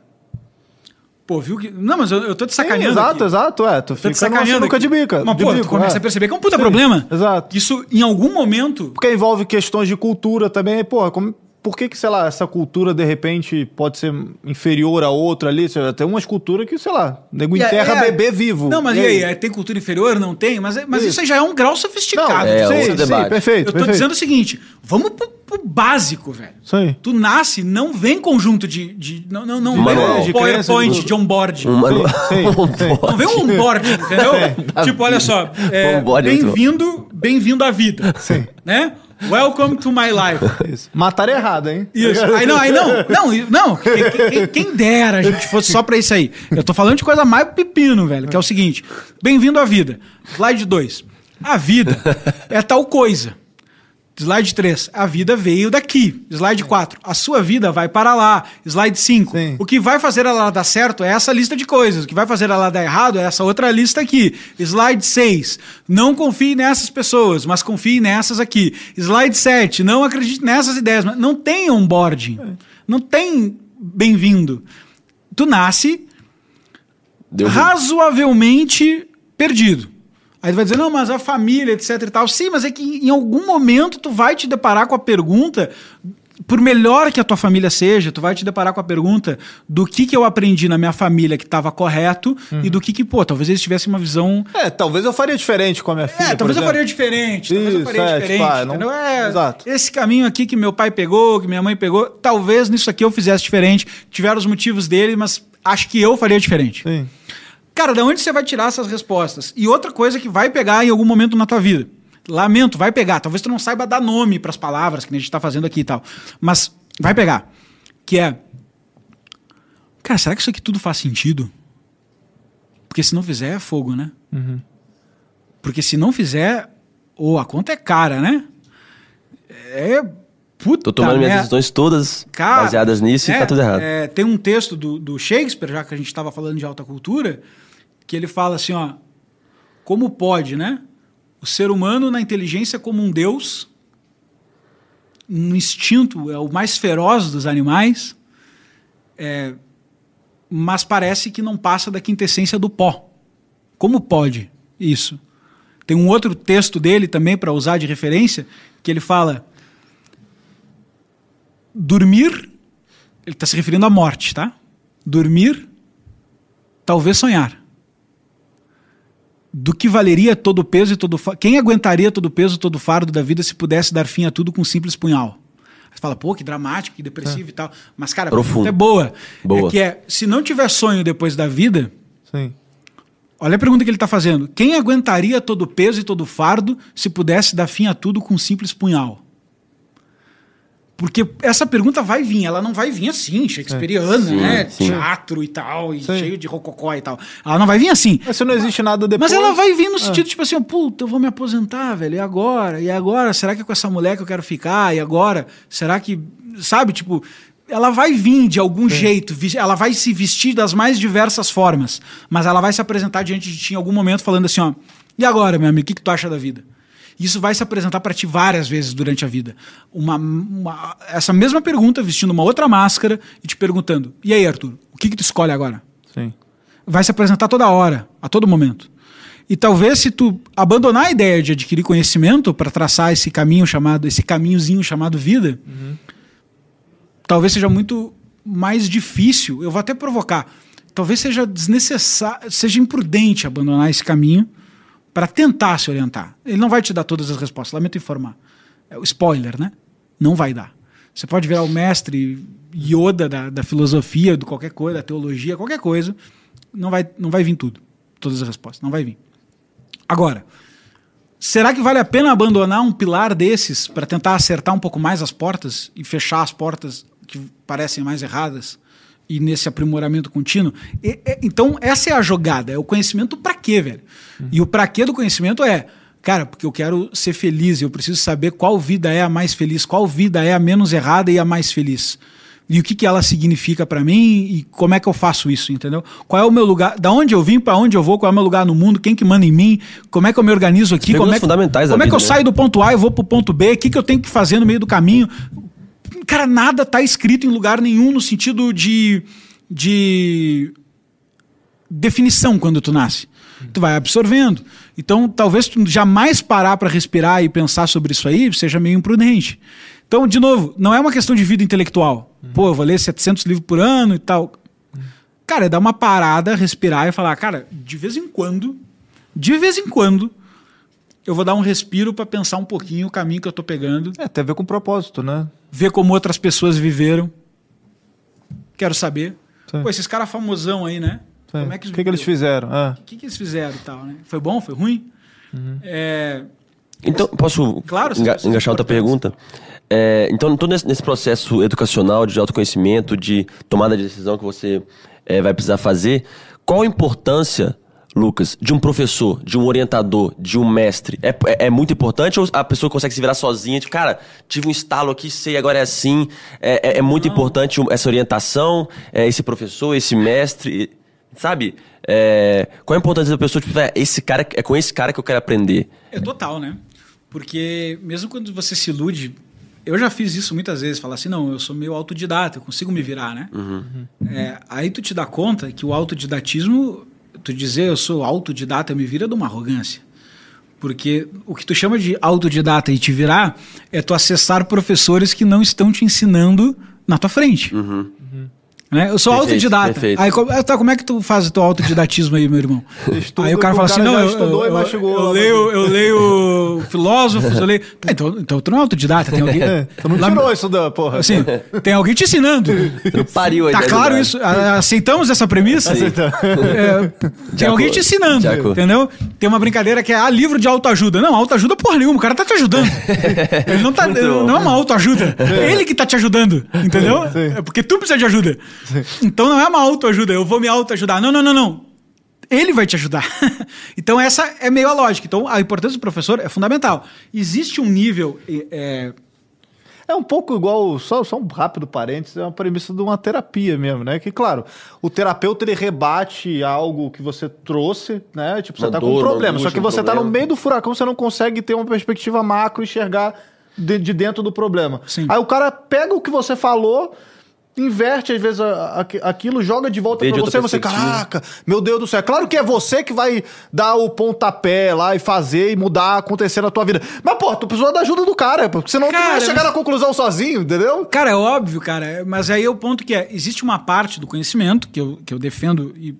Pô, viu que. Não, mas eu, eu tô te sacaneando. Sim, exato, aqui. exato, é. Tu Tô fica te sacaneando. nunca de bica. Mas, de pô, tu bico, começa é. a perceber que é um puta Sim, problema. Exato. Isso, em algum momento. Porque envolve questões de cultura também. Pô, como, por que, que, sei lá, essa cultura de repente pode ser inferior a outra ali? Tem umas culturas que, sei lá, nego E é- enterra é- bebê vivo. Não, mas e aí? É, Tem cultura inferior? Não tem? Mas, é- mas isso. Isso. aí já é um grau sofisticado. Não, É, Sim, sim. debate. perfeito, Eu tô perfeito. dizendo o seguinte: vamos pro, pro básico, velho. Sim. Tu nasce, não vem conjunto de. de não não, não De vem manual. um de PowerPoint crenças, de onboarding. Um manual. sim, sim. Não vem um onboarding, entendeu? tipo, olha só. é, é Bem-vindo bem-vindo à vida. Sim. Né? Welcome to my life. Isso. Mataram errado, hein? Isso. Aí não, aí não. Não, não. Quem, quem- quem dera a gente fosse só pra isso aí. Eu tô falando de coisa mais pepino, velho, que é o seguinte. Bem-vindo à vida. Slide 2. A vida é tal coisa. Slide 3. A vida veio daqui. Slide 4. A sua vida vai para lá. Slide 5. Sim. O que vai fazer ela dar certo é essa lista de coisas. O que vai fazer ela dar errado é essa outra lista aqui. Slide 6. Não confie nessas pessoas, mas confie nessas aqui. Slide 7. Não acredite nessas ideias. Mas Não tem onboarding. Não tem bem-vindo. Tu nasce Deu razoavelmente perdido. Aí tu vai dizer, não, mas a família, etc e tal. Sim, mas é que em algum momento tu vai te deparar com a pergunta, por melhor que a tua família seja, tu vai te deparar com a pergunta do que que eu aprendi na minha família que estava correto e do que que, pô, talvez eles tivessem uma visão... É, talvez eu faria diferente com a minha filha. É, talvez eu exemplo. faria diferente, talvez eu faria é, tipo, diferente, ah, não-? É, Exato. esse caminho aqui que meu pai pegou, que minha mãe pegou, talvez nisso aqui eu fizesse diferente, tiveram os motivos dele, mas acho que eu faria diferente. Sim. Cara, da onde você vai tirar essas respostas? E outra coisa que vai pegar em algum momento na tua vida. Lamento, vai pegar. Talvez tu não saiba dar nome para as palavras que a gente está fazendo aqui e tal. Mas vai pegar. Que é. Cara, será que isso aqui tudo faz sentido? Porque se não fizer, é fogo, né? Porque se não fizer, ou a conta é cara, né? É. Puta Tô tomando minhas merda. decisões todas Cara, baseadas nisso é, e tá tudo errado. é, tem um texto do, do Shakespeare, já que a gente estava falando de alta cultura, que ele fala assim, ó, como pode, né? O ser humano na inteligência como um deus, no instinto é o mais feroz dos animais, é, mas parece que não passa da quintessência do pó. Como pode isso? Tem um outro texto dele também para usar de referência, que ele fala dormir, ele está se referindo à morte, tá? Dormir, talvez sonhar. Do que valeria todo o peso e todo o fa- Quem aguentaria todo o peso, todo o fardo da vida se pudesse dar fim a tudo com um simples punhal? Você fala, pô, que dramático, que depressivo e tal. Mas, cara, Profundo. é boa. Boa. É que é, se não tiver sonho depois da vida, Sim. olha a pergunta que ele está fazendo. Quem aguentaria todo o peso e todo o fardo se pudesse dar fim a tudo com um simples punhal? Porque essa pergunta vai vir, ela não vai vir assim, shakespeariana, Sim, né? sim. Teatro e tal, e Sim. cheio de rococó e tal. Ela não vai vir assim. Mas se não existe nada depois... Mas ela vai vir no sentido, tipo assim, puta, eu vou me aposentar, velho, e agora? E agora? Será que é com essa mulher que eu quero ficar? E agora? Será que. Sabe, tipo. Ela vai vir de algum jeito, vis- ela vai se vestir das mais diversas formas, mas ela vai se apresentar diante de ti em algum momento falando assim, ó, e agora, meu amigo, o que, que tu acha da vida? Isso vai se apresentar para ti várias vezes durante a vida. Uma, uma- essa mesma pergunta, vestindo uma outra máscara e te perguntando, e aí, Arthur, o que, que tu escolhe agora? Sim. vai se apresentar toda hora, a todo momento. E talvez se tu abandonar a ideia de adquirir conhecimento para traçar esse caminho chamado, esse caminhozinho chamado vida, talvez seja muito mais difícil. Eu vou até provocar. Talvez seja desnecessário, seja imprudente abandonar esse caminho para tentar se orientar. Ele não vai te dar todas as respostas. Lamento informar. É o spoiler, né? Não vai dar. Você pode virar o mestre Yoda da, da filosofia, de qualquer coisa, da teologia, qualquer coisa. Não vai, não vai vir tudo. Todas as respostas. Não vai vir. Agora, será que vale a pena abandonar um pilar desses para tentar acertar um pouco mais as portas e fechar as portas que parecem mais erradas? E nesse aprimoramento contínuo. E- e- então, essa é a jogada. É o conhecimento para quê, velho? E o para quê do conhecimento é, cara, porque eu quero ser feliz, eu preciso saber qual vida é a mais feliz, qual vida é a menos errada e a mais feliz. E o que, que ela significa para mim e como é que eu faço isso, entendeu? Qual é o meu lugar, da onde eu vim, para onde eu vou, qual é o meu lugar no mundo, quem que manda em mim, como é que eu me organizo aqui, como é que, fundamentais da como é que eu né? saio do ponto A e vou pro ponto B, o que, que eu tenho que fazer no meio do caminho. Cara, nada tá escrito em lugar nenhum no sentido de, de definição quando tu nasce. Tu vai absorvendo. Então, talvez tu jamais parar para respirar e pensar sobre isso aí seja meio imprudente. Então, de novo, não é uma questão de vida intelectual. Pô, eu vou ler 700 livros por ano e tal. Cara, é dar uma parada, respirar e falar, cara, de vez em quando, de vez em quando, eu vou dar um respiro para pensar um pouquinho o caminho que eu tô pegando, É, tem a ver com propósito, né? ver como outras pessoas viveram. Quero saber. Sim. Pô, esses caras famosão aí, né? Sim. Como é que, o que, que eles fizeram? É. O que, que eles fizeram e tal, né? Foi bom? Foi ruim? É, Então, posso Claro, enga engaixar outra pergunta? É, então, todo nesse, nesse processo educacional de autoconhecimento, de tomada de decisão que você é, vai precisar fazer, qual a importância, Lucas, de um professor, de um orientador, de um mestre? É, é, é muito importante ou a pessoa consegue se virar sozinha? Tipo, cara, tive um estalo aqui, sei, agora é assim. É, é, é muito importante essa orientação, é, esse professor, esse mestre, sabe? É, qual a importância da pessoa, tipo, é, esse cara, é com esse cara que eu quero aprender? É total, né? Porque mesmo quando você se ilude, eu já fiz isso muitas vezes, falar assim, não, eu sou meio autodidata, eu consigo me virar, né? É, aí tu te dá conta que o autodidatismo, tu dizer eu sou autodidata, me vira de uma arrogância. Porque o que tu chama de autodidata e te virar é tu acessar professores que não estão te ensinando na tua frente. Né? Eu sou Perfeito, autodidata. perfeito. Aí, tá, como é que tu faz o teu autodidatismo aí, meu irmão? Estuda aí o cara o fala assim, cara não, já eu, estudou eu, e mastigou eu leio, eu leio filósofos, eu leio... Tá, então, então tu não é autodidata, tem alguém... É, tu não Lá- tirou isso da porra. Assim, tem alguém te ensinando. Não pariu a Tá claro isso? Aceitamos essa premissa? Aceitamos. É, tem alguém te ensinando, entendeu? Tem uma brincadeira que é ah, livro de autoajuda. Não, autoajuda porra nenhuma, o cara tá te ajudando. Ele não tá, não é uma autoajuda. É ele que tá te ajudando, entendeu? É porque tu precisa de ajuda. Então não é uma autoajuda, eu vou me autoajudar. Não, não, não, não. Ele vai te ajudar. então essa é meio a lógica. Então a importância do professor é fundamental. Existe um nível é, É um pouco igual, só, só um rápido parênteses, é uma premissa de uma terapia mesmo, né? Que, claro, o terapeuta ele rebate algo que você trouxe, né? Tipo, você Uma tá com dor, um uma problema, só que um você tá no meio do furacão, você não consegue ter uma perspectiva macro e enxergar de, de dentro do problema. Sim. Aí o cara pega o que você falou, inverte às vezes a- a- aquilo, joga de volta de você, você, caraca, meu Deus do céu. É claro que é você que vai dar o pontapé lá e fazer e mudar, acontecer na tua vida. Mas, pô, tu precisa da ajuda do cara, porque senão tu Cara, vai chegar mas- na conclusão sozinho, entendeu? Cara, é óbvio, cara, mas aí é o ponto que é, existe uma parte do conhecimento que eu, que eu defendo e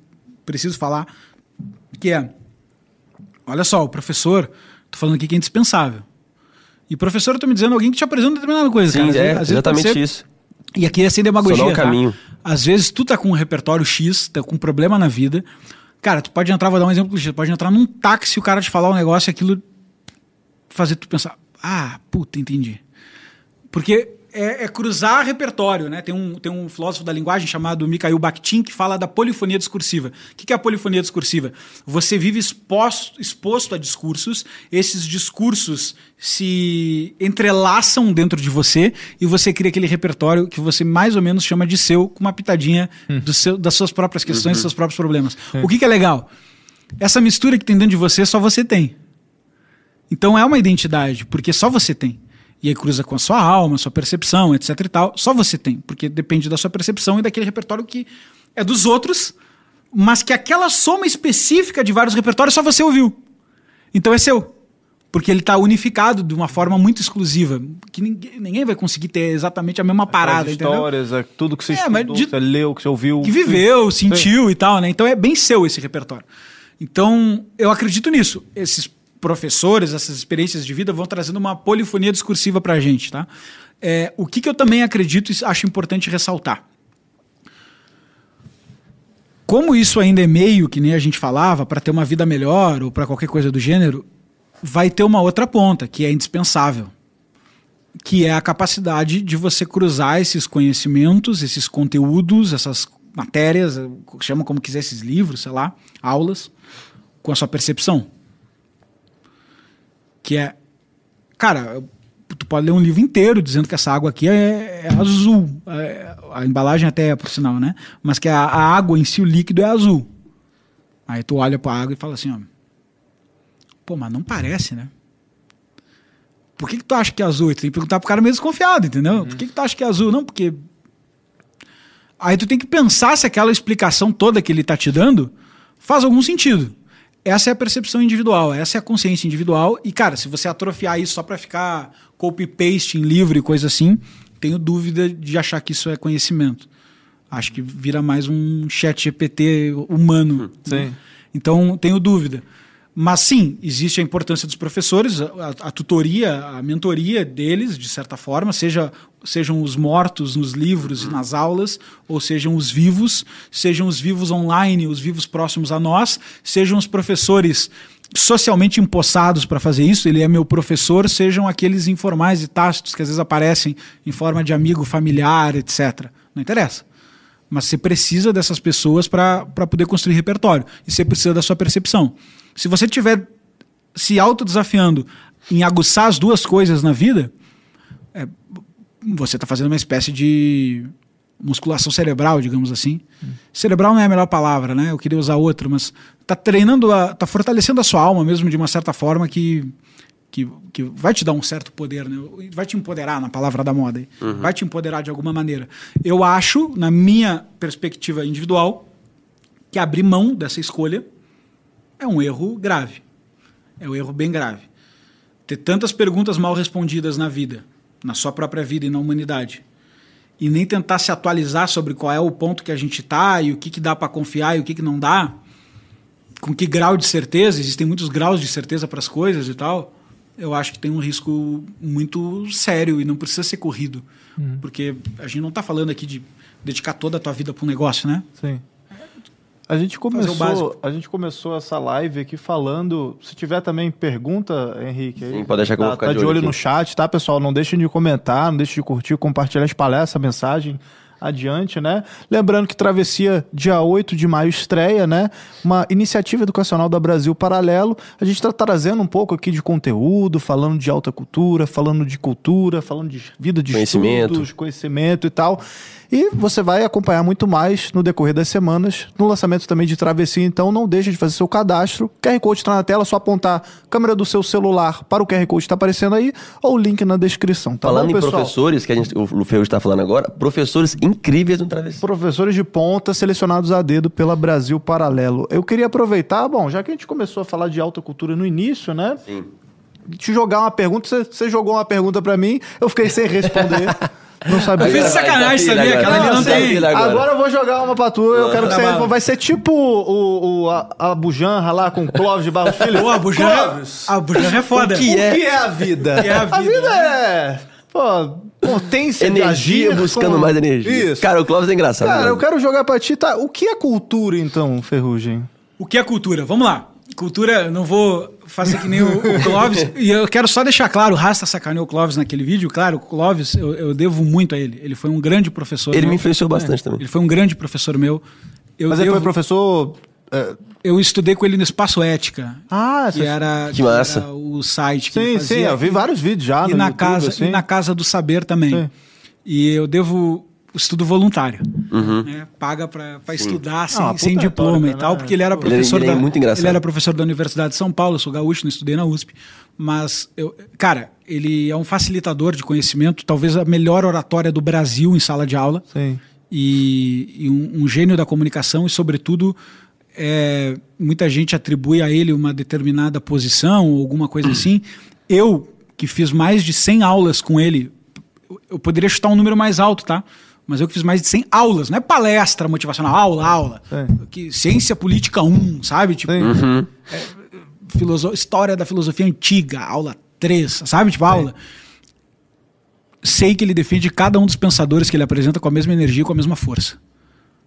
preciso falar, que é, olha só, o professor, tô falando aqui que é indispensável. E professor, eu tô me dizendo alguém que te apresenta determinada coisa, Sim, cara. Às é vezes- exatamente isso. E aqui é sem demagogia, Só dá um tá? caminho. Às vezes tu tá com um repertório X, tá com um problema na vida, cara, tu pode entrar, vou dar um exemplo, tu pode entrar num táxi e o cara te falar um negócio e aquilo fazer tu pensar, ah, puta, entendi. Porque é, é cruzar repertório, né? Tem um, tem um filósofo da linguagem chamado Mikhail Bakhtin que fala da polifonia discursiva. O que é a polifonia discursiva? Você vive exposto, exposto a discursos, esses discursos se entrelaçam dentro de você e você cria aquele repertório que você mais ou menos chama de seu, com uma pitadinha do seu, das suas próprias questões, dos seus próprios problemas. O que, que é legal? Essa mistura que tem dentro de você, só você tem. Então é uma identidade, porque só você tem. E aí cruza com a sua alma, sua percepção, etc e tal. Só você tem, porque depende da sua percepção e daquele repertório que é dos outros, mas que aquela soma específica de vários repertórios só você ouviu. Então é seu. Porque ele está unificado de uma forma muito exclusiva, que ninguém, ninguém vai conseguir ter exatamente a mesma parada, As entendeu? histórias, é tudo que você É, estudou, de- você leu, que você ouviu. que viveu, sentiu e tal, né? Então é bem seu esse repertório. Então, eu acredito nisso. Esses professores, essas experiências de vida vão trazendo uma polifonia discursiva pra gente, tá? É, o que, que eu também acredito e acho importante ressaltar. Como isso ainda é meio, que nem a gente falava, para ter uma vida melhor ou para qualquer coisa do gênero, vai ter uma outra ponta, que é indispensável que é a capacidade de você cruzar esses conhecimentos, esses conteúdos, essas matérias, chama como quiser esses livros, sei lá, aulas, com a sua percepção. Que é, cara, tu pode ler um livro inteiro dizendo que essa água aqui é, é azul. É, a embalagem até é, por sinal, né? Mas que a, a água em si, o líquido é azul. Aí tu olha para a água e fala assim, ó, pô, mas não parece, né? Por que, que tu acha que é azul? E tu tem que perguntar pro cara meio desconfiado, entendeu? Por que, que tu acha que é azul? Não, porque. Aí tu tem que pensar se aquela explicação toda que ele tá te dando faz algum sentido. Essa é a percepção individual, essa é a consciência individual. E, cara, se você atrofiar isso só pra ficar copy-paste em livro e coisa assim, tenho dúvida de achar que isso é conhecimento. Acho que vira mais um chat GPT humano. Sim. Então, tenho dúvida. Mas sim, existe a importância dos professores, a, a- tutoria, a mentoria deles, de certa forma, seja, sejam os mortos nos livros e nas aulas, ou sejam os vivos, sejam os vivos online, os vivos próximos a nós, sejam os professores socialmente empossados para fazer isso, ele é meu professor, sejam aqueles informais e tácitos que às vezes aparecem em forma de amigo, familiar, etc. Não interessa. Mas você precisa dessas pessoas para poder construir repertório. E você precisa da sua percepção. Se você estiver se autodesafiando em aguçar as duas coisas na vida, é, você está fazendo uma espécie de musculação cerebral, digamos assim. Hum. Cerebral não é a melhor palavra, né? Eu queria usar outra, mas está treinando, a, tá fortalecendo a sua alma mesmo de uma certa forma que, que, que vai te dar um certo poder, né? Vai te empoderar na palavra da moda, uhum. vai te empoderar de alguma maneira. Eu acho, na minha perspectiva individual, que abrir mão dessa escolha é um erro grave. É um erro bem grave. Ter tantas perguntas mal respondidas na vida, na sua própria vida e na humanidade e nem tentar se atualizar sobre qual é o ponto que a gente está e o que, que dá para confiar e o que, que não dá, com que grau de certeza, existem muitos graus de certeza para as coisas e tal, eu acho que tem um risco muito sério e não precisa ser corrido. Uhum. Porque a gente não está falando aqui de dedicar toda a tua vida para um negócio, né? Sim. A gente começou, a gente começou essa live aqui falando. Se tiver também pergunta, Henrique, aí, Sim, pode deixar que tá, eu vou ficar tá de olho olho no chat, tá, pessoal? Não deixem de comentar, não deixem de curtir, compartilhar, espalhar essa mensagem adiante, né? Lembrando que Travessia, dia 8 de maio, estreia, né? Uma iniciativa educacional da Brasil Paralelo. A gente está trazendo um pouco aqui de conteúdo, falando de alta cultura, falando de cultura, falando de vida de conhecimento. estudos, conhecimento e tal. E você vai acompanhar muito mais no decorrer das semanas, no lançamento também de Travessia, então não deixe de fazer seu cadastro. QR Code está na tela, é só apontar a câmera do seu celular para o QR Code que está aparecendo aí, ou o link na descrição. Tá falando bom, em professores, que a gente, o Lufeu está falando agora, professores incríveis no Travessia. Professores de ponta selecionados a dedo pela Brasil Paralelo. Eu queria aproveitar, bom, já que a gente começou a falar de alta cultura no início, né? Sim. Te jogar uma pergunta, você jogou uma pergunta para mim, eu fiquei sem responder. não sabia. Eu fiz vai, sacanagem, sabia? Aquela ali agora. não tem. Agora. agora. eu vou jogar uma pra tu. Eu quero que Tá você. Vai ser tipo o, o, a, a Bujanra lá com Clóvis de Barros Filho. Pô, a Bujan, Clóvis, a Bujan é foda. o que é a vida? O que é a vida, é. Pô, potência de Energia agir buscando com- mais energia. Isso. Cara, o Clóvis é engraçado. Cara, né? eu quero jogar pra ti. Tá? O que é cultura, então, Ferrugem? O que é cultura? Vamos lá. Cultura, não vou fazer que nem o, o Clóvis. e eu quero só deixar claro, o Rasta sacaneou o Clóvis naquele vídeo. Claro, o Clóvis, eu, eu devo muito a ele. Ele foi um grande professor Ele meu. me influenciou bastante também. Ele foi um grande professor meu. Eu, Mas ele devo- foi professor. é, eu estudei com ele no Espaço Ética. Ah, que era, Que massa. era o site que sim, ele sim. fazia. Eu vi vários vídeos já e no na YouTube, casa assim. e na casa do saber também. Sim. E eu devo estudo voluntário, Uhum. né? Paga para estudar sem, Ah, sem diploma e tal, né? porque ele era Ele- professor ele é da muito engraçado. ele era professor da Universidade de São Paulo, eu sou gaúcho, não estudei na USP, mas eu, cara, ele é um facilitador de conhecimento, talvez a melhor oratória do Brasil em sala de aula Sim. e, e um, um gênio da comunicação e, sobretudo, é, muita gente atribui a ele uma determinada posição ou alguma coisa assim. Eu, que fiz mais de 100 aulas com ele, eu- eu poderia chutar um número mais alto, tá? Mas eu que fiz mais de 100 aulas, não é palestra motivacional, aula, aula. Que, ciência política 1, sabe? Tipo. Uhum. filoso- história da filosofia antiga, aula 3, sabe? Tipo, aula. Sei que ele defende cada um dos pensadores que ele apresenta com a mesma energia, com a mesma força.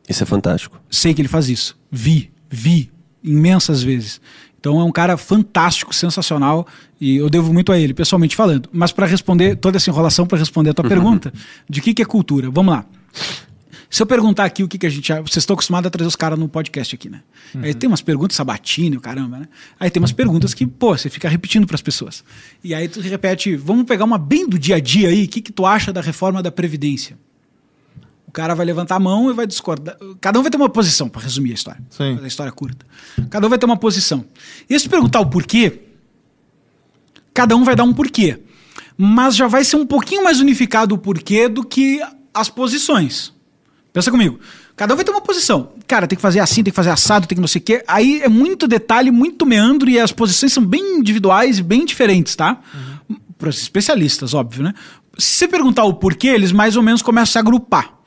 Isso é fantástico. Sei que ele faz isso. Vi, vi imensas vezes. Então é um cara fantástico, sensacional e eu devo muito a ele, pessoalmente falando. Mas para responder toda essa enrolação, para responder a tua pergunta, de que, que é cultura? Vamos lá. Se eu perguntar aqui o que, que a gente. Vocês estão acostumados a trazer os caras no podcast aqui, né? Aí tem umas perguntas, sabatino, caramba, né? Aí tem umas perguntas que, pô, você fica repetindo para as pessoas. E aí tu repete, vamos pegar uma bem do dia a dia aí, o que, que tu acha da reforma da Previdência? O cara vai levantar a mão e vai discordar. Cada um vai ter uma posição, para resumir a história. Sim. Fazer a história curta. Cada um vai ter uma posição. E se perguntar o porquê, cada um vai dar um porquê. Mas já vai ser um pouquinho mais unificado o porquê do que as posições. Pensa comigo. Cada um vai ter uma posição. Cara, tem que fazer assim, tem que fazer assado, tem que não sei o quê. Aí é muito detalhe, muito meandro e as posições são bem individuais e bem diferentes, tá? Para os especialistas, óbvio, né? Se você perguntar o porquê, eles mais ou menos começam a se agrupar.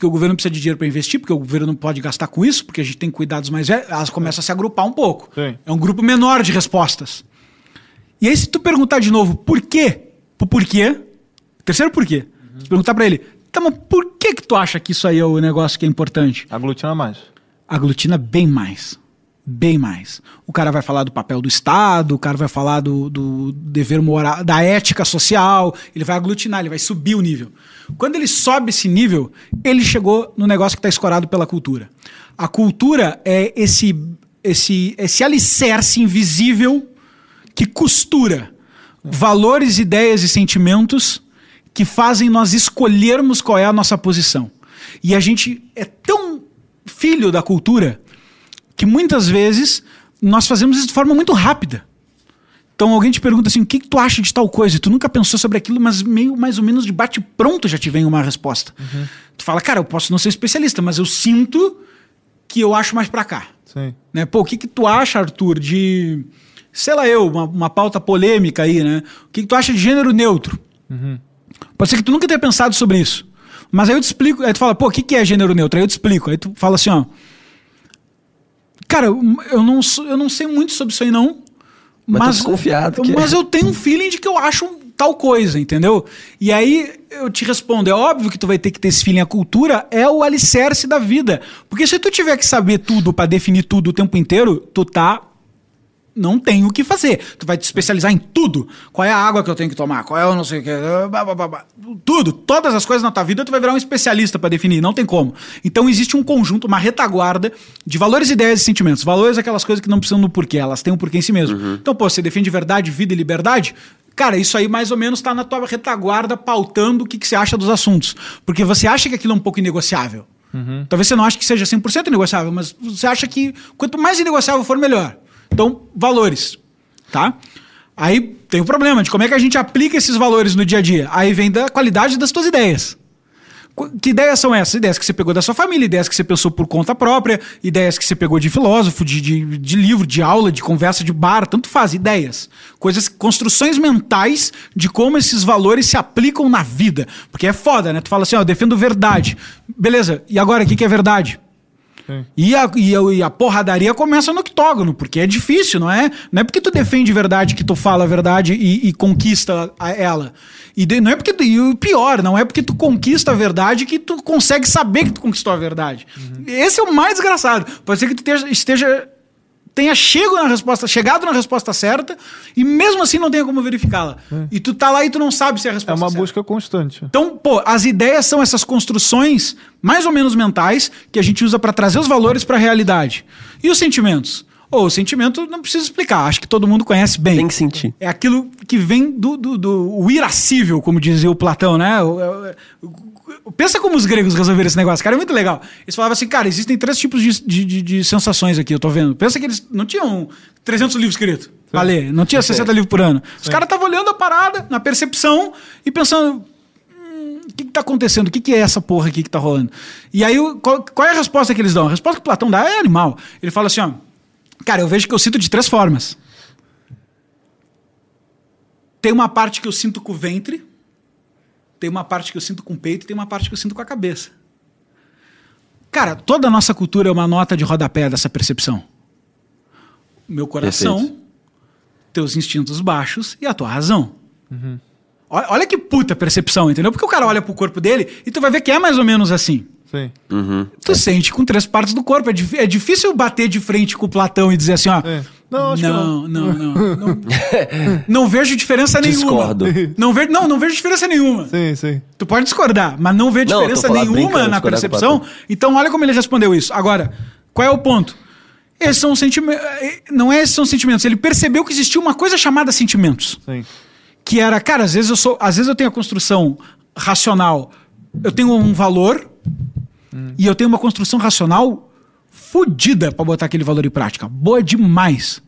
Porque o governo precisa de dinheiro para investir, porque o governo não pode gastar com isso, porque a gente tem cuidados mais velhos, elas começam a se agrupar um pouco. Sim. É um grupo menor de respostas. E aí, se tu perguntar de novo por quê, por porquê, terceiro porquê, se perguntar para ele, tá, mas por que que tu acha que isso aí é o negócio que é importante? Aglutina mais. Aglutina bem mais. Bem mais. O cara vai falar do papel do Estado, o cara vai falar do, do dever moral, da ética social, ele vai aglutinar, ele vai subir o nível. Quando ele sobe esse nível, ele chegou no negócio que está escorado pela cultura. A cultura é esse, esse, esse alicerce invisível que costura valores, ideias e sentimentos que fazem nós escolhermos qual é a nossa posição. E a gente é tão filho da cultura que muitas vezes nós fazemos isso de forma muito rápida. Então alguém te pergunta assim, o que, que tu acha de tal coisa? E tu nunca pensou sobre aquilo, mas meio mais ou menos de bate pronto já te vem uma resposta. Uhum. Tu fala, cara, eu posso não ser especialista, mas eu sinto que eu acho mais para cá. Sim. Né? Pô, o que, que tu acha, Arthur, de, sei lá eu, uma, uma pauta polêmica aí, né? O que, que tu acha de gênero neutro? Uhum. Pode ser que tu nunca tenha pensado sobre isso. Mas aí eu te explico, aí tu fala, pô, o que, que é gênero neutro? Aí eu te explico. Aí tu fala assim, ó. Cara, eu não, eu não sei muito sobre isso aí, não. Mas, mas desconfiado. Que mas é. eu tenho um feeling de que eu acho tal coisa, entendeu? E aí eu te respondo, é óbvio que tu vai ter que ter esse feeling. A cultura é o alicerce da vida. Porque se tu tiver que saber tudo para definir tudo o tempo inteiro, tu tá não tem o que fazer. Tu vai te especializar em tudo. Qual é a água que eu tenho que tomar? Qual é o não sei o que? Tudo. Todas as coisas na tua vida tu vai virar um especialista para definir. Não tem como. Então existe um conjunto, uma retaguarda de valores, ideias e sentimentos. Valores é aquelas coisas que não precisam do porquê. Elas têm um porquê em si mesmo. Uhum. Então, pô, você defende verdade, vida e liberdade? Cara, isso aí mais ou menos está na tua retaguarda pautando o que, que você acha dos assuntos. Porque você acha que aquilo é um pouco inegociável. Uhum. Talvez você não ache que seja 100% negociável, mas você acha que quanto mais inegociável for, melhor. Então, valores, tá? Aí tem o problema de como é que a gente aplica esses valores no dia a dia. Aí vem da qualidade das tuas ideias. Que ideias são essas? Ideias que você pegou da sua família, ideias que você pensou por conta própria, ideias que você pegou de filósofo, de, de, de livro, de aula, de conversa de bar, tanto faz, ideias. Coisas, construções mentais de como esses valores se aplicam na vida. Porque é foda, né? Tu fala assim, ó, eu defendo verdade. Beleza, e agora o que, que é verdade? E a, e, a, e a porradaria começa no octógono, porque é difícil, não é? Não é porque tu defende verdade que tu fala a verdade e, e conquista a, ela. E de, não é porque e o pior, não é porque tu conquista a verdade que tu consegue saber que tu conquistou a verdade. Uhum. Esse é o mais desgraçado. Pode ser que tu esteja, esteja tenha chego na resposta, chegado na resposta certa e mesmo assim não tenha como verificá-la. É. E tu tá lá e tu não sabe se é a resposta É uma certa. busca constante. Então, pô, as ideias são essas construções mais ou menos mentais que a gente usa para trazer os valores para a realidade. E os sentimentos? Ou oh, o sentimento não precisa explicar, acho que todo mundo conhece bem. Tem que sentir. É aquilo que vem do, do, do o irascível, como dizia o Platão, né? O, o, Pensa como os gregos resolveram esse negócio, cara, é muito legal. Eles falavam assim, cara, existem três tipos de, de, de, de sensações aqui, eu tô vendo. Pensa que eles não tinham 300 livros escritos pra ler, não tinha 60 livros por ano. Os caras estavam olhando a parada, na percepção, e pensando, hum, o que, que tá acontecendo? O que, que é essa porra aqui que tá rolando? E aí, qual, qual, é a resposta que eles dão? A resposta que o Platão dá é animal. Ele fala assim, ó, cara, eu vejo que eu sinto de três formas. Tem uma parte que eu sinto com o ventre, tem uma parte que eu sinto com o peito e tem uma parte que eu sinto com a cabeça. Cara, toda a nossa cultura é uma nota de rodapé dessa percepção. Meu coração, Perfeito. teus instintos baixos e a tua razão. Uhum. Olha que puta percepção, entendeu? Porque o cara olha pro corpo dele e tu vai ver que é mais ou menos assim. Sim. Uhum. Tu é. sente com três partes do corpo. É, é, difícil bater de frente com o Platão e dizer assim, ó. É. Não, não, não, não, não, não. não vejo diferença nenhuma. Discordo. Não vejo, não, não vejo diferença nenhuma. Sim, sim. Tu pode discordar, mas não vê diferença não, nenhuma na percepção. Então, olha como ele respondeu isso. Agora, qual é o ponto? Esses são sentimentos. Não é esses são sentimentos. Ele percebeu que existia uma coisa chamada sentimentos. Sim. Que era, cara, às vezes eu sou. Às vezes eu tenho a construção racional. Eu tenho um valor hum. e eu tenho uma construção racional fodida para botar aquele valor em prática. Boa demais.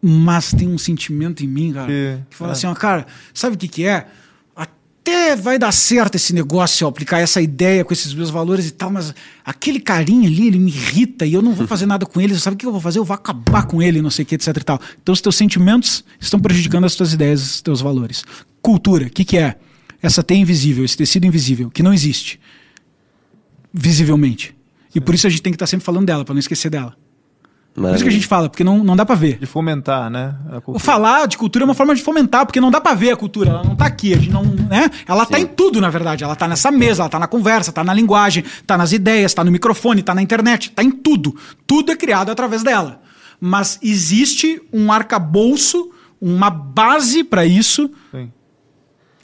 Mas tem um sentimento em mim, cara, que, que fala é. assim, ó, cara, sabe o que, que é? Até vai dar certo esse negócio, ó, aplicar essa ideia com esses meus valores e tal, mas aquele carinha ali, ele me irrita e eu não vou fazer nada com ele. Sabe o que eu vou fazer? Eu vou acabar com ele, não sei o que, etc e tal. Então os teus sentimentos estão prejudicando as tuas ideias, os teus valores. Cultura, o que, que é? Essa teia invisível, esse tecido invisível, que não existe visivelmente. E por isso a gente tem que estar sempre falando dela, para não esquecer dela. Por isso que a Maravilha. gente fala, porque não, não dá pra ver. De fomentar, né? a O falar de cultura é uma forma de fomentar, porque não dá pra ver a cultura, ela não tá aqui, a gente não, né? Ela tá em tudo, na verdade. Ela tá nessa mesa, ela tá na conversa, tá na linguagem, tá nas ideias, tá no microfone, tá na internet, tá em tudo. Tudo é criado através dela. Mas existe um arcabouço, uma base pra isso Sim.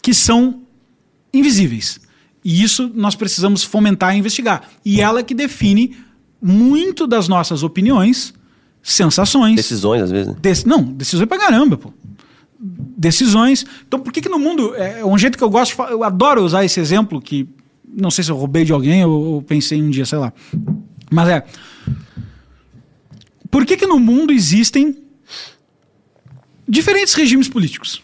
que são invisíveis. E isso nós precisamos fomentar e investigar. E ela que define muito das nossas opiniões, sensações, Decisões, às vezes, né? Dec- não, decisões pra caramba, pô. Decisões. Então, por que que no mundo. É um jeito que eu gosto de falar. Eu adoro usar esse exemplo, que não sei se eu roubei de alguém ou, ou pensei um dia, sei lá. Mas é. Por que que no mundo existem diferentes regimes políticos?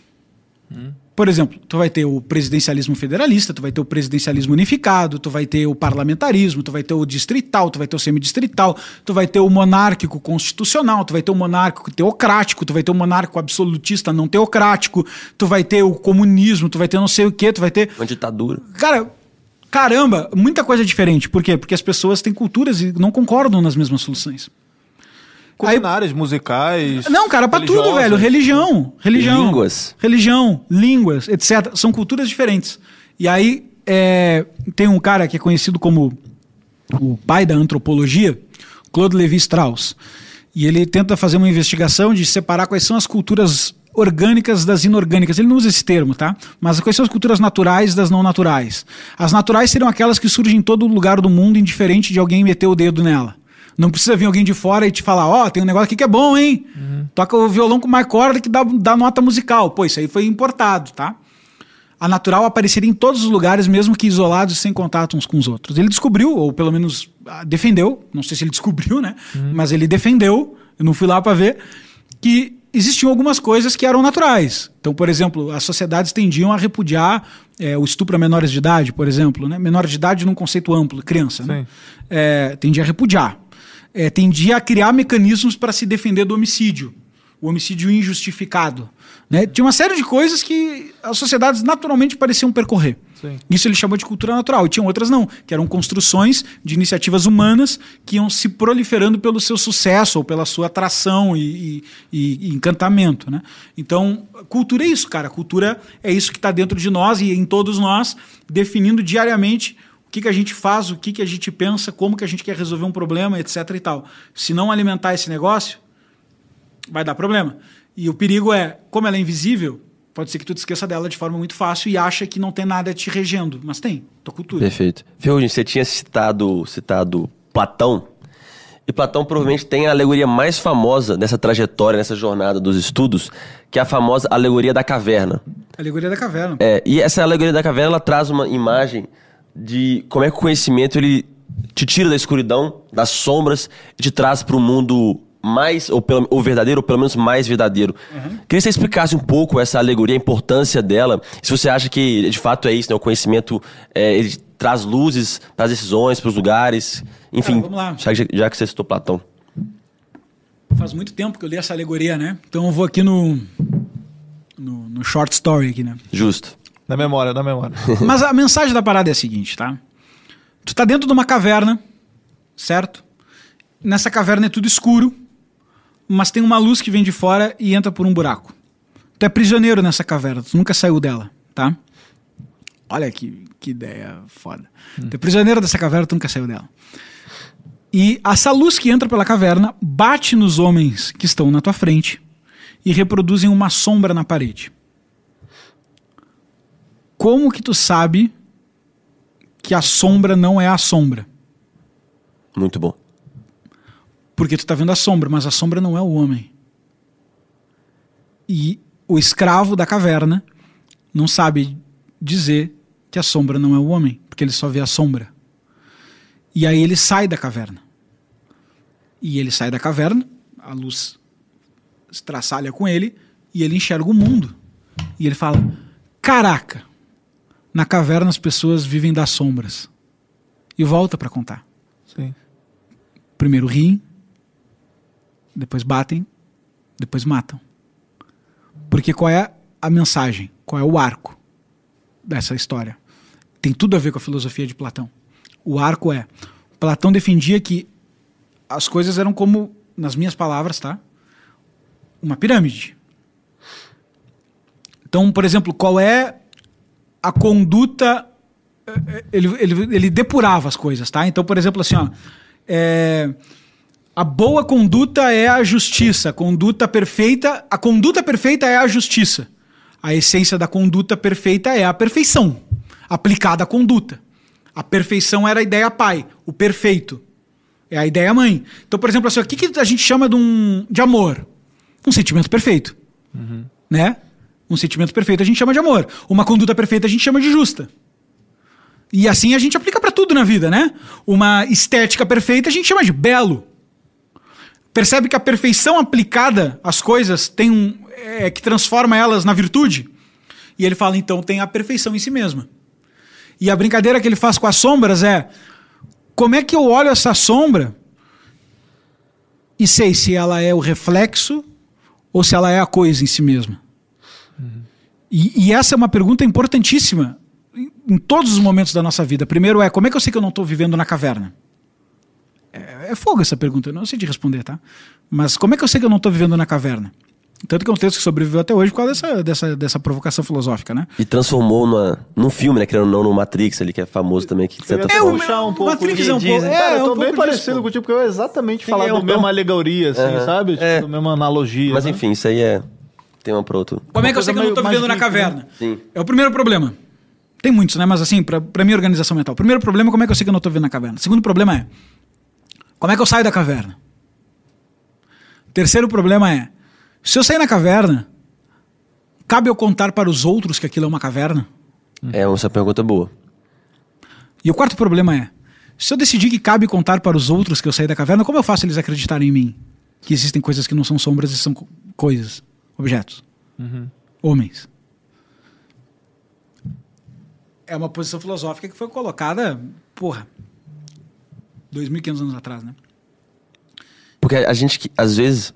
Por exemplo, tu vai ter o presidencialismo federalista, tu vai ter o presidencialismo unificado, tu vai ter o parlamentarismo, tu vai ter o distrital, tu vai ter o semidistrital, tu vai ter o monárquico constitucional, tu vai ter o monárquico teocrático, tu vai ter o monárquico absolutista não teocrático, tu vai ter o comunismo, tu vai ter não sei o que, tu vai ter Uma ditadura. Cara, caramba, muita coisa diferente. Por quê? Porque as pessoas têm culturas e não concordam nas mesmas soluções. Culinárias, musicais. Não, cara, pra tudo, velho. Religião, religião. Línguas. Religião, línguas, etc. São culturas diferentes. E aí, é, tem um cara que é conhecido como o pai da antropologia, Claude Lévi-Strauss. E ele tenta fazer uma investigação de separar quais são as culturas orgânicas das inorgânicas. Ele não usa esse termo, tá? Mas quais são as culturas naturais das não naturais? As naturais seriam aquelas que surgem em todo lugar do mundo, indiferente de alguém meter o dedo nela. Não precisa vir alguém de fora e te falar, ó, tem um negócio aqui que é bom, hein? Toca o violão com mais corda que dá, dá nota musical. Pô, isso aí foi importado, tá? A natural apareceria em todos os lugares, mesmo que isolados e sem contato uns com os outros. Ele descobriu, ou pelo menos ah, defendeu, não sei se ele descobriu, né? Mas ele defendeu, eu não fui lá para ver, que existiam algumas coisas que eram naturais. Então, por exemplo, as sociedades tendiam a repudiar é, o estupro a menores de idade, por exemplo, né? Menor de idade num conceito amplo, criança, né? É, tendia a repudiar. É, tendia a criar mecanismos para se defender do homicídio, o homicídio injustificado. Né? Tinha uma série de coisas que as sociedades naturalmente pareciam percorrer. Sim. Isso ele chamou de cultura natural. E tinham outras não, que eram construções de iniciativas humanas que iam se proliferando pelo seu sucesso ou pela sua atração e, e- e encantamento. Né? Então, cultura é isso, cara. Cultura é isso que está dentro de nós e em todos nós, definindo diariamente o que, que a gente faz, o que, que a gente pensa, como que a gente quer resolver um problema, etc. e tal. Se não alimentar esse negócio, vai dar problema. E o perigo é, como ela é invisível, pode ser que tu te esqueça dela de forma muito fácil e acha que não tem nada te regendo. Mas tem, tua cultura. Perfeito. Ferrugem, você tinha citado, citado Platão. E Platão provavelmente tem a alegoria mais famosa nessa trajetória, nessa jornada dos estudos, que é a famosa alegoria da caverna. Alegoria da caverna. É, e essa alegoria da caverna ela traz uma imagem de como é que o conhecimento ele te tira da escuridão, das sombras e te traz para o mundo mais ou, pelo, ou verdadeiro ou pelo menos mais verdadeiro. Queria que você explicasse um pouco essa alegoria, a importância dela. Se você acha que de fato é isso, né? O conhecimento é, ele traz luzes para as decisões, para os lugares, enfim. Cara. Já, que- já que você citou Platão. Faz muito tempo que eu li essa alegoria, né? Então eu vou aqui no, no, no short story aqui, né? Justo. Na memória, na memória. Mas a mensagem da parada é a seguinte, tá? Tu tá dentro de uma caverna, certo? Nessa caverna é tudo escuro, mas tem uma luz que vem de fora e entra por um buraco. Tu é prisioneiro nessa caverna, tu nunca saiu dela, tá? Olha que, que ideia foda. Tu é prisioneiro dessa caverna, tu nunca saiu dela. E essa luz que entra pela caverna bate nos homens que estão na tua frente e reproduzem uma sombra na parede. Como que tu sabe que a sombra não é a sombra? Muito bom. Porque tu tá vendo a sombra, mas a sombra não é o homem. E o escravo da caverna não sabe dizer que a sombra não é o homem, porque ele só vê a sombra. E aí ele sai da caverna. E ele sai da caverna, a luz estraçalha com ele, e ele enxerga o mundo. E ele fala: Caraca, na caverna as pessoas vivem das sombras. E volta para contar. Sim. Primeiro riem, depois batem, depois matam. Porque qual é a mensagem? Qual é o arco dessa história? Tem tudo a ver com a filosofia de Platão. O arco é: Platão defendia que as coisas eram como nas minhas palavras, tá? Uma pirâmide. Então, por exemplo, qual é a conduta. eh, Ele, ele, ele depurava as coisas, tá? Então, por exemplo, assim, ó. é, a boa conduta é a justiça. A conduta perfeita. A conduta perfeita é a justiça. A essência da conduta perfeita é a perfeição aplicada à conduta. A perfeição era a ideia pai, o perfeito. É a ideia mãe. Então, por exemplo, assim, o que, que a gente chama de, um, de amor? Um sentimento perfeito. Né? Um sentimento perfeito a gente chama de amor. Uma conduta perfeita a gente chama de justa. E assim a gente aplica pra tudo na vida, né? Uma estética perfeita a gente chama de belo. Percebe que a perfeição aplicada às coisas tem um é, que transforma elas na virtude? E ele fala então tem a perfeição em si mesma. E a brincadeira que ele faz com as sombras é como é que eu olho essa sombra e sei se ela é o reflexo ou se ela é a coisa em si mesma? E, e essa é uma pergunta importantíssima em, em todos os momentos da nossa vida. Primeiro é como é que eu sei que eu não estou vivendo na caverna? É, é fogo essa pergunta, eu não sei de responder, tá? Mas como é que eu sei que eu não estou vivendo na caverna? Tanto que é um texto que sobreviveu até hoje por causa dessa, dessa, dessa provocação filosófica, né? E transformou numa, num filme, né? Querendo ou não, no Matrix ali, que é famoso também. Que Eu ia tenta- É, o puxar um meu- pouco Matrix do é um que pouco- é, Cara, é eu um tô bem pouco parecido disso, pô. contigo, porque eu exatamente Sim, falar é da um- mesma alegoria, assim, sabe? Tipo, É. mesma analogia. Mas né? enfim, isso aí é tema para outro. Como é que eu sei que eu não estou vivendo na caverna? Sim. É o primeiro problema. Tem muitos, né? Mas assim, pra, pra minha organização mental. Primeiro problema, como é que eu sei que eu não estou vivendo na caverna? Segundo problema é, como é que eu saio da caverna? Terceiro problema é, se eu sair na caverna, cabe eu contar para os outros que aquilo é uma caverna? É, essa pergunta é boa. E o quarto problema é, se eu decidir que cabe contar para os outros que eu saí da caverna, como eu faço eles acreditarem em mim? Que existem coisas que não são sombras e são co- coisas, objetos, homens. É uma posição filosófica que foi colocada, porra, 2.500 anos atrás, né? Porque a gente, às vezes,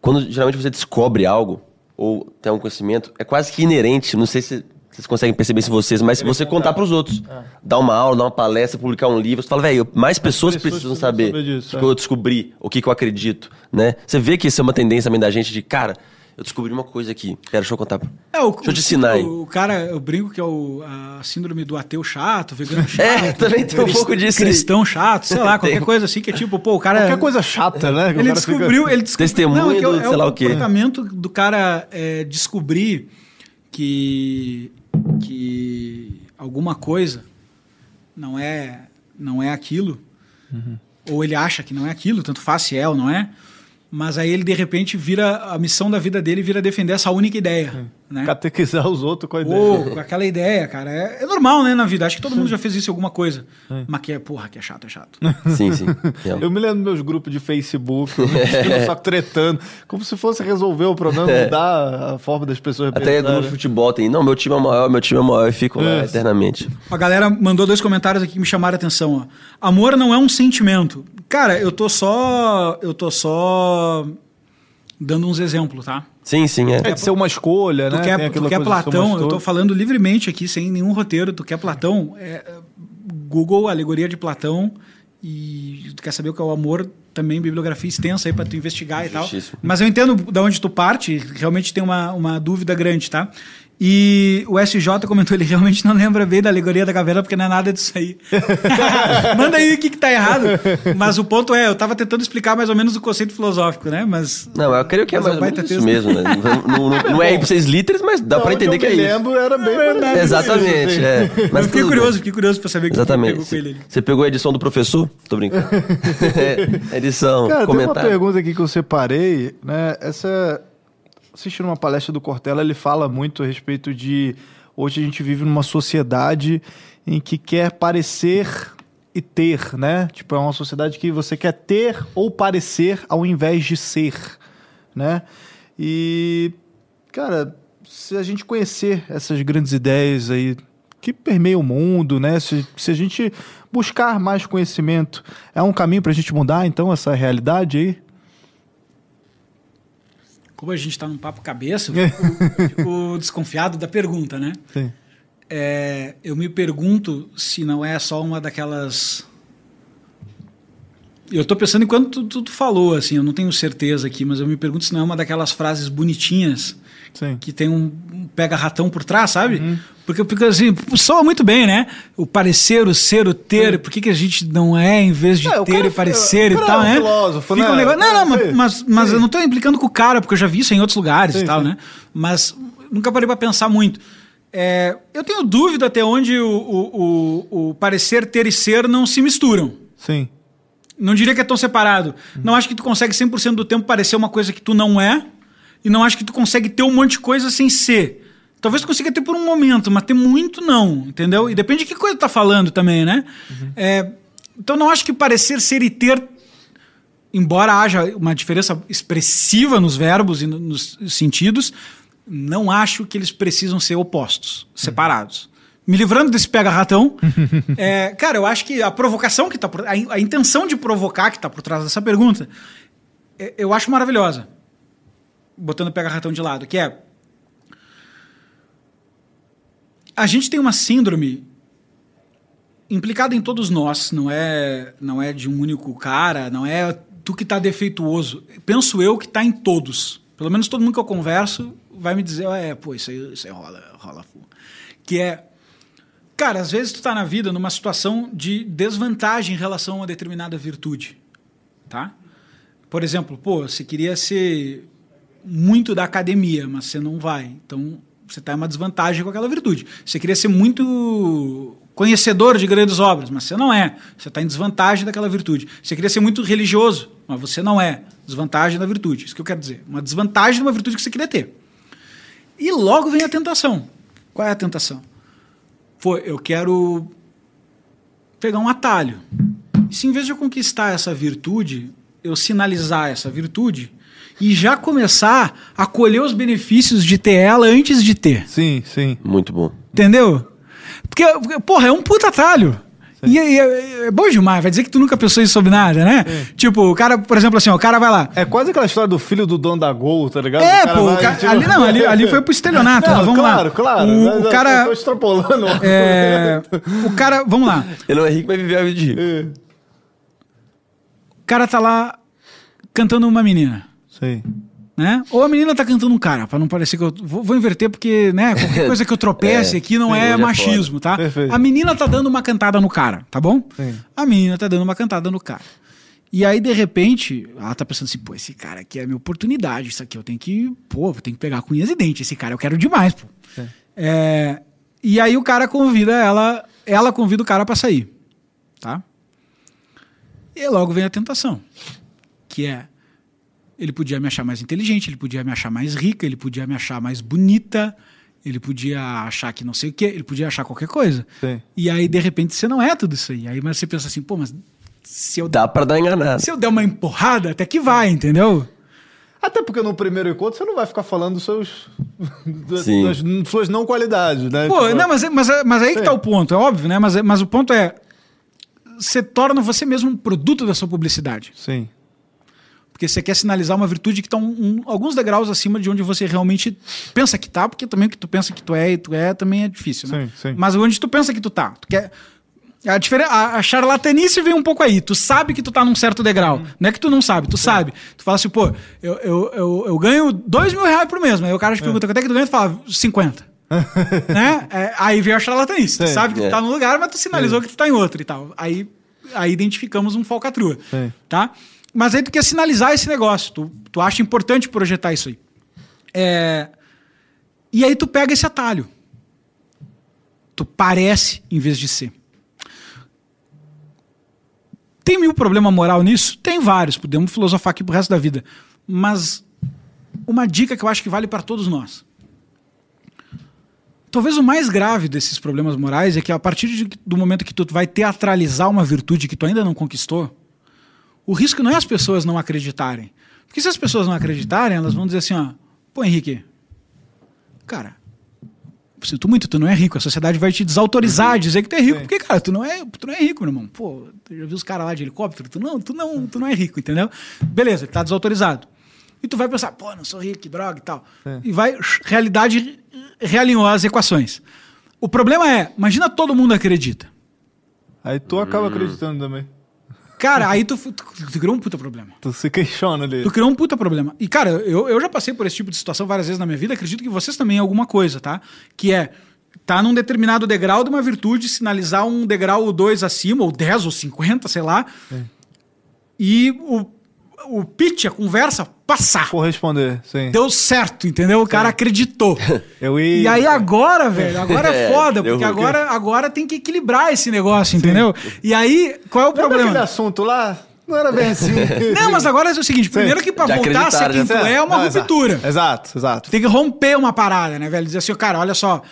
quando geralmente você descobre algo, ou tem algum conhecimento, é quase que inerente, não sei se vocês conseguem perceber se vocês, mas se você contar pros outros, dar uma aula, dar uma palestra, publicar um livro, você fala, velho, mais pessoas, pessoas precisam saber, saber disso, o que é. eu descobri, o que, que eu acredito, né? Você vê que isso é uma tendência também da gente de, cara, eu descobri uma coisa aqui, pera, deixa eu contar. É, o, Deixa eu te o- ensinar aí. O, cara, eu brinco que é o, a síndrome do ateu chato, vegano chato. É, também tem um cris- pouco disso aí. Cristão chato, sei lá, qualquer coisa assim que é tipo, pô, o cara. Qualquer coisa chata, né? que o Ele cara fica- descobriu, ele descobriu. Testemunho é que é o- do é sei lá o o quê. comportamento do cara é, descobrir que, que alguma coisa não é, não é aquilo, Uhum. ou ele acha que não é aquilo, tanto faz se é ou não é, mas aí ele de repente vira, a missão da vida dele vira defender essa única ideia. Né? Catequizar os outros com a ideia. Pô, com aquela ideia, cara. É, é normal, né, na vida. Acho que todo mundo já fez isso em alguma coisa. Mas que é, porra, que é chato, é chato. Sim, sim. Eu me lembro dos meus grupos de Facebook, só tretando, como se fosse resolver o problema, mudar a forma das pessoas Até no futebol tem, não, meu time é maior, meu time é maior, e fico lá eternamente. A galera mandou dois comentários aqui que me chamaram a atenção, ó. Amor não é um sentimento. Cara, eu tô só. Eu tô só. Dando uns exemplos, tá? Sim, sim, é. É de ser uma escolha, Tu né? quer, tu quer Platão, eu tô escolha. falando livremente aqui, sem nenhum roteiro. Tu quer Platão? É, Google, alegoria de Platão. E tu quer saber o que é o amor, também bibliografia extensa aí pra tu investigar e tal. Justíssimo. Mas eu entendo da onde tu parte, realmente tem uma, uma dúvida grande, tá? E o SJ comentou, ele realmente não lembra bem da alegoria da caverna, porque não é nada disso aí. Manda aí o que, que tá errado. Mas o ponto é, eu tava tentando explicar mais ou menos o conceito filosófico, né? Mas. Não, eu creio que é Mas é mais ou menos isso texto. mesmo, né? Não, não- não é ipsis literis, mas dá Da pra onde entender eu que é me isso. lembro, era bem verdade. parecido, Exatamente, é. Mas Mas eu fiquei curioso, bem. fiquei curioso pra saber o que Exatamente. pegou com ele ali. Você pegou a edição do professor? Tô brincando. É, edição, Cara, tem uma comentário. pergunta aqui que eu separei, né? Essa. Assistindo uma palestra do Cortella, ele fala muito a respeito de. Hoje a gente vive numa sociedade em que quer parecer e ter, né? Tipo, é uma sociedade que você quer ter ou parecer ao invés de ser, né? E, cara, se a gente conhecer essas grandes ideias aí que permeiam o mundo, né? Se, se a gente buscar mais conhecimento, é um caminho para a gente mudar, então, essa realidade aí? Como a gente tá num papo cabeça, eu fico, eu fico desconfiado da pergunta, né? Sim. É, eu me pergunto se não é só uma daquelas Eu tô pensando enquanto tu, tu, tu falou, assim, eu não tenho certeza aqui, mas eu me pergunto se não é uma daquelas frases bonitinhas Sim. que tem um, um pega-ratão por trás, sabe? Porque, porque assim, soa muito bem, né? O parecer, o ser, o ter, por que, que a gente não é em vez de É, ter e parecer e tal, né? filósofo, Fica né? um negócio- Não, não, mas, mas, mas eu não tô implicando com o cara, porque eu já vi isso em outros lugares Sim, e tal, sim. né? Mas nunca parei pra pensar muito. É, eu tenho dúvida até onde o, o, o, o parecer, ter e ser não se misturam. Sim. Não diria que é tão separado. Não acho que tu consegue 100% do tempo parecer uma coisa que tu não é. E não acho que tu consegue ter um monte de coisa sem ser. Talvez tu consiga ter por um momento, mas ter muito não, entendeu? E depende de que coisa tu tá falando também, né? É, então não acho que parecer, ser e ter, embora haja uma diferença expressiva nos verbos e no- nos sentidos, não acho que eles precisam ser opostos, separados. Me livrando desse pega-ratão, é, cara, eu acho que a provocação que tá por, a, a intenção de provocar que está por trás dessa pergunta, é, eu acho maravilhosa. Botando o pega-ratão de lado, que é. A gente tem uma síndrome implicada em todos nós, não é, não é de um único cara, não é tu que está defeituoso. Penso eu que está em todos. Pelo menos todo mundo que eu converso vai me dizer, é, pô, isso aí, isso aí rola, rola. Que é, cara, às vezes tu tá na vida numa situação de desvantagem em relação a uma determinada virtude, tá? Por exemplo, pô, você queria ser muito da academia, mas você não vai. Então, você está em uma desvantagem com aquela virtude. Você queria ser muito conhecedor de grandes obras, mas você não é. Você está em desvantagem daquela virtude. Você queria ser muito religioso, mas você não é. Desvantagem da virtude. Isso que eu quero dizer. Uma desvantagem de uma virtude que você queria ter. E logo vem a tentação. Qual é a tentação? Pô, eu quero pegar um atalho. E se em vez de eu conquistar essa virtude, eu sinalizar essa virtude e já começar a colher os benefícios de ter ela antes de ter. Sim, sim. Muito bom. Entendeu? Porque, porra, é um puta atalho. E, é- é, é bom demais, vai dizer que tu nunca pensou isso sobre nada, né? Tipo, o cara, por exemplo, assim, ó, o cara vai lá. É quase aquela história do filho do dono da Gol, tá ligado? É, O cara pô, o vai, ca- tipo- ali não, ali, ali foi pro estelionato, Não, mas vamos claro, lá. claro. O, Mas o eu cara. tô extrapolando. é, o cara, vamos lá. Ele não é rico, mas viveu a vida de rico. É. O cara tá lá cantando uma menina. Né? Ou a menina tá cantando um cara, pra não parecer que eu vou, vou inverter porque, né, qualquer coisa que eu tropece É, aqui não é é machismo, tá? Perfeito. A menina tá dando uma cantada no cara, tá bom? Sim. A menina tá dando uma cantada no cara. E aí, de repente, ela tá pensando assim, pô, esse cara aqui é a minha oportunidade, isso aqui eu tenho que, pô, eu tenho que pegar com unhas e dentes, esse cara eu quero demais, pô. Sim. É, e aí o cara convida ela, ela convida o cara pra sair, tá? E logo vem a tentação, que é ele podia me achar mais inteligente, ele podia me achar mais rica, ele podia me achar mais bonita, ele podia achar que não sei o quê, ele podia achar qualquer coisa. Sim. E aí, de repente, você não é tudo isso aí. Aí mas você pensa assim, pô, mas se eu, Dá pra dar enganado. se eu der uma empurrada, até que vai, entendeu? Até porque no primeiro encontro você não vai ficar falando dos seus, das, Sim. das suas não qualidades, né? Pô, Tipo, não, mas, mas, mas aí que Sim. tá o ponto, é óbvio, né? Mas, mas o ponto é. Você torna você mesmo um produto da sua publicidade. Sim. Porque você quer sinalizar uma virtude que está um, um- alguns degraus acima de onde você realmente pensa que tá, porque também o que tu pensa que tu é e tu é também é difícil, né? Sim, sim. Mas onde tu pensa que tu tá. Tu quer. A, diferen- a, a charlatanice vem um pouco aí. Tu sabe que tu tá num certo degrau. Não é que tu não sabe, tu sabe. Tu fala assim, pô, eu, eu, eu, eu ganho dois mil reais por mês. Aí o cara te pergunta quanto é que tu ganha, tu fala 50. né? É, aí vem a charlatanice. Tu Sim. sabe que tu É. tá num lugar, mas tu sinalizou que tu tá em outro e tal. Aí, aí identificamos um falcatrua. Sim. Tá? Mas aí tu quer sinalizar esse negócio. Tu, tu acha importante projetar isso aí. É, E aí tu pega esse atalho. Tu parece em vez de ser. Tem mil problema moral nisso? Tem vários. Podemos filosofar aqui pro resto da vida. Mas uma dica que eu acho que vale para todos nós. Talvez o mais grave desses problemas morais é que a partir de- do momento que tu vai teatralizar uma virtude que tu ainda não conquistou, o risco não é as pessoas não acreditarem. Porque se as pessoas não acreditarem, elas vão dizer assim, ó, pô, Henrique, cara, sinto muito, tu não é rico. A sociedade vai te desautorizar a dizer que tu é rico. Sim. Porque, cara, tu não é, tu não é rico, meu irmão. Pô, já viu os caras lá de helicóptero? Tu não, tu não, tu não é rico, entendeu? Beleza, ele tá desautorizado. E tu vai pensar, pô, não sou rico, droga e tal. Sim. E vai, realidade realinhou as equações. O problema é, imagina todo mundo acredita. Aí tu acaba acreditando também. Cara, aí tu, tu, tu criou um puta problema. Tu se questiona ali. Tu criou um puta problema. E, cara, eu, eu já passei por esse tipo de situação várias vezes na minha vida, acredito que vocês também alguma coisa, tá? Que é tá num determinado degrau de uma virtude, sinalizar um degrau ou dois acima, ou 10 ou 50, sei lá. E o, o pitch, a conversa, passar. Corresponder, sim. Deu certo, entendeu? O cara acreditou. Eu ia. E aí agora, velho, agora é É, foda, porque agora, agora tem que equilibrar esse negócio, entendeu? E aí, qual é o Lembra aquele problema? assunto lá? Não era bem assim. Não, mas agora é o seguinte, primeiro que pra Já voltar a ser quem tu é, é uma Não, ruptura. Exato, exato. exato. Tem que romper uma parada, né, velho? Dizer assim, cara, olha só.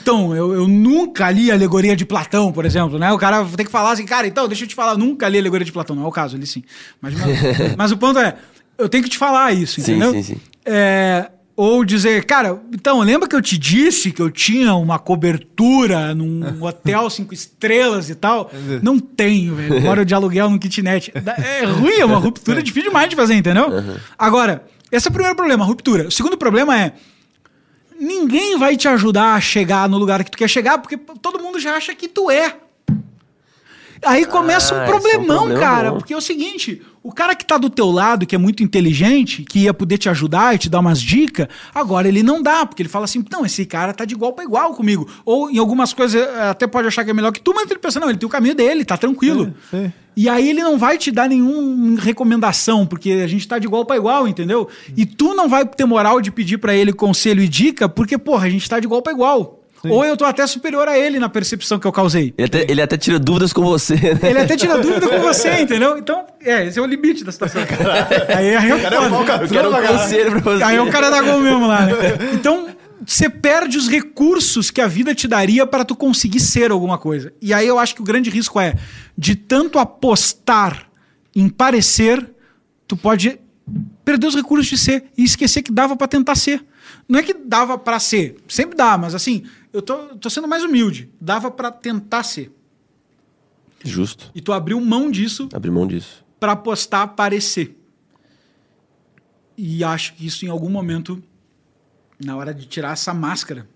Então, eu, eu nunca li a alegoria de Platão, por exemplo, né? O cara tem que falar assim, cara, então, deixa eu te falar, eu nunca li a alegoria de Platão. Não é o caso, ele sim. Mas, mas, mas o ponto é, eu tenho que te falar isso, Sim, entendeu? sim, sim. É, ou dizer, cara, então, lembra que eu te disse que eu tinha uma cobertura num hotel cinco estrelas e tal? Não tenho, velho. Moro de aluguel no kitnet. É ruim, é uma ruptura difícil demais de fazer, entendeu? Agora, esse é o primeiro problema, a ruptura. O segundo problema é, ninguém vai te ajudar a chegar no lugar que tu quer chegar, porque todo mundo já acha que tu é. Aí começa Ah, um esse é um problemão, problema cara, bom. porque é o seguinte, o cara que tá do teu lado, que é muito inteligente, que ia poder te ajudar e te dar umas dicas, agora ele não dá, porque ele fala assim, não, esse cara tá de igual para igual comigo. Ou em algumas coisas eh, até pode achar que é melhor que tu, mas ele pensa, não, ele tem o caminho dele, tá tranquilo. Sim, sim. E aí ele não vai te dar nenhuma recomendação, porque a gente tá de igual para igual, entendeu? E tu não vai ter moral de pedir para ele conselho e dica, porque, porra, a gente tá de igual para igual. Ou eu tô até superior a ele na percepção que eu causei. Ele até, ele até tira dúvidas com você, né? Ele até tira dúvida com você, entendeu? Então, é, esse é o limite da situação. Aí, aí é Cara, é. Eu quero um conselho pra você. Aí é o cara da gol mesmo lá, né? Então, você perde os recursos que a vida te daria para tu conseguir ser alguma coisa. E aí eu acho que o grande risco é de tanto apostar em parecer, tu pode perder os recursos de ser e esquecer que dava para tentar ser. Não é que dava para ser, sempre dá, mas assim, eu tô, tô sendo mais humilde. Dava para tentar ser. Justo. E tu abriu mão disso Abrir mão disso. para apostar parecer. E acho que isso em algum momento, na hora de tirar essa máscara,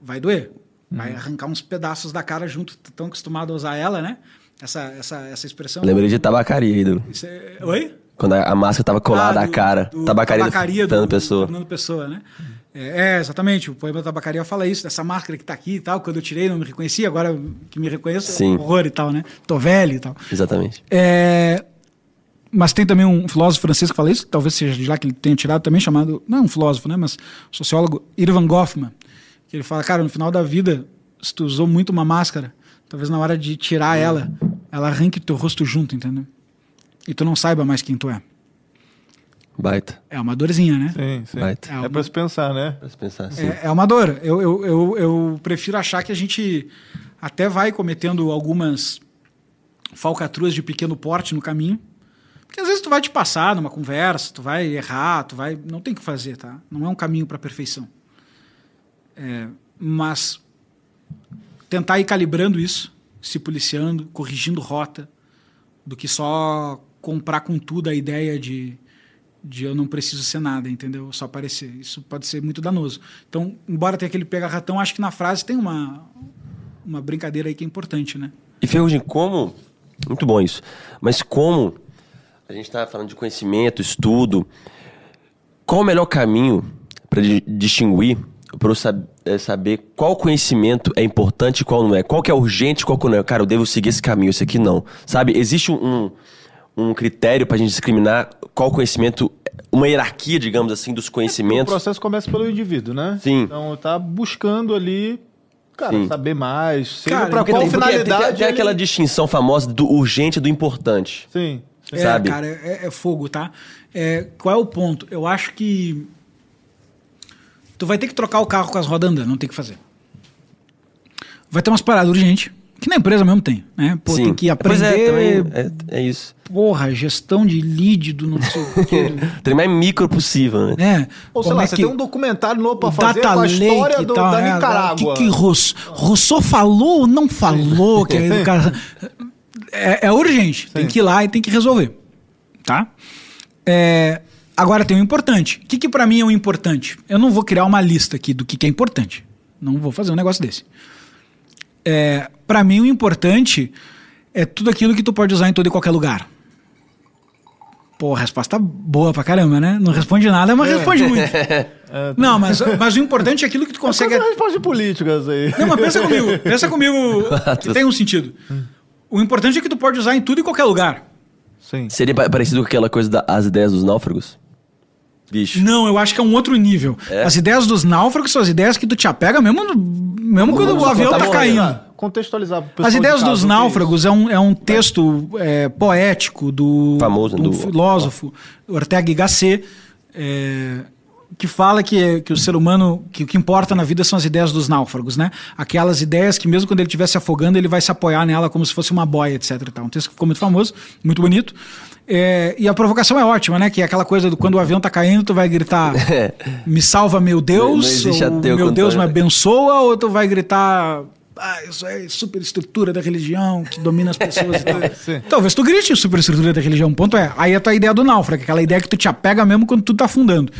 vai doer. Vai arrancar uns pedaços da cara junto. Tão acostumado a usar ela, né? Essa, essa, essa expressão. Lembrei de tabacaria, ídolo. É- Oi? Quando a, a máscara tava colada Ah, à do- cara. do tabacaria, tabacaria do Fernando Pessoa. Fernando Pessoa, né? É, é, exatamente. O poema da tabacaria fala isso, dessa máscara que tá aqui e tal. Quando eu tirei, não me reconhecia. Agora que me reconheço, é Sim. horror e tal, né? Tô velho e tal. Exatamente. É, mas tem também um filósofo francês que fala isso, talvez seja de lá que ele tenha tirado também, chamado, não é um filósofo, né, mas sociólogo, Irvan Goffman, que ele fala, cara, no final da vida, se tu usou muito uma máscara, talvez na hora de tirar ela, ela arranque teu rosto junto, entendeu? E tu não saiba mais quem tu é. Baita. É uma dorzinha, né? Sim, sim. Baita. É pra se pensar, né? Pra se pensar assim. É, é uma dor. Eu, eu, eu, eu prefiro achar que a gente até vai cometendo algumas falcatruas de pequeno porte no caminho. Porque às vezes tu vai te passar numa conversa, tu vai errar, tu vai. Não tem o que fazer, tá? Não é um caminho para perfeição. É, mas tentar ir calibrando isso, se policiando, corrigindo rota, do que só comprar com tudo a ideia de, de eu não preciso ser nada, entendeu? Só parecer. Isso pode ser muito danoso. Então, embora tenha aquele pega-ratão, acho que na frase tem uma, uma brincadeira aí que é importante, né? E Ferrugem, como. Muito bom isso. Mas como a gente está falando de conhecimento, estudo, qual o melhor caminho para distinguir, para eu sab eh, saber qual conhecimento é importante e qual não é? Qual que é urgente e qual que não é? Cara, eu devo seguir esse caminho, esse aqui não. Sabe? Existe um, um critério para a gente discriminar qual conhecimento, uma hierarquia, digamos assim, dos O conhecimentos. processo começa pelo indivíduo, né? Sim. Então tá buscando ali, cara, Sim. saber mais, seja Cara, pra porque qual tem, finalidade. tem, tem ele- aquela distinção famosa do urgente e do importante. Sim. Sim. É, Sabe? cara, é, é fogo, tá? É, qual é o ponto? Eu acho que tu vai ter que trocar o carro com as rodas andando, não tem o que fazer. Vai ter umas paradas urgentes, que na empresa mesmo tem, né? Pô, tem que Pois aprender, é, também é, é isso. porra, gestão de lead do não sei o quê. Tem mais micro possível, né? né? Ou sei lá, é você que- tem um documentário novo pra fazer Data com a Lake história e do- tal, da? Nicarágua. O que, que Rousseau, Rousseau falou ou não falou? que é, educação- é, é urgente, tem Sim. que ir lá e tem que resolver. Tá? É, agora tem o importante. O que, que para mim é o importante? Eu não vou criar uma lista aqui do que, que é importante. Não vou fazer um negócio desse. É, para mim, o importante é tudo aquilo que tu pode usar em todo e qualquer lugar. Pô, resposta boa pra caramba, né? Não responde nada, mas responde muito. Não, mas, mas o importante é aquilo que tu consegue. Consegue resposta política isso aí. Não, mas pensa comigo. Pensa comigo que tem um sentido. O importante é que tu pode usar em tudo e qualquer lugar. Sim. Seria pa- parecido com aquela coisa das ideias dos náufragos? Bicho. Não, eu acho que é um outro nível. É? As ideias dos náufragos são as ideias que tu te apega mesmo, no- mesmo quando o avião tá morrendo. caindo. Ah, Contextualizar pro pessoal As de ideias casa, dos é náufragos é um, é um texto é, poético do, Famoso, do do- filósofo Ortega y Gasset, é, que fala que, que o ser humano, que o que importa na vida são as ideias dos náufragos, né? Aquelas ideias que mesmo quando ele estiver se afogando, ele vai se apoiar nela como se fosse uma boia, etc. e tal. Um texto que ficou muito famoso, muito bonito. É, e a provocação é ótima, né? Que é aquela coisa do quando o avião tá caindo, tu vai gritar me salva meu Deus, não meu Deus me abençoa, ou tu vai gritar ah, isso é superestrutura da religião que domina as pessoas e tal. Sim. Talvez tu grite superestrutura da religião, o ponto é. Aí é a tua ideia do náufrago, aquela ideia que tu te apega mesmo quando tudo tá afundando.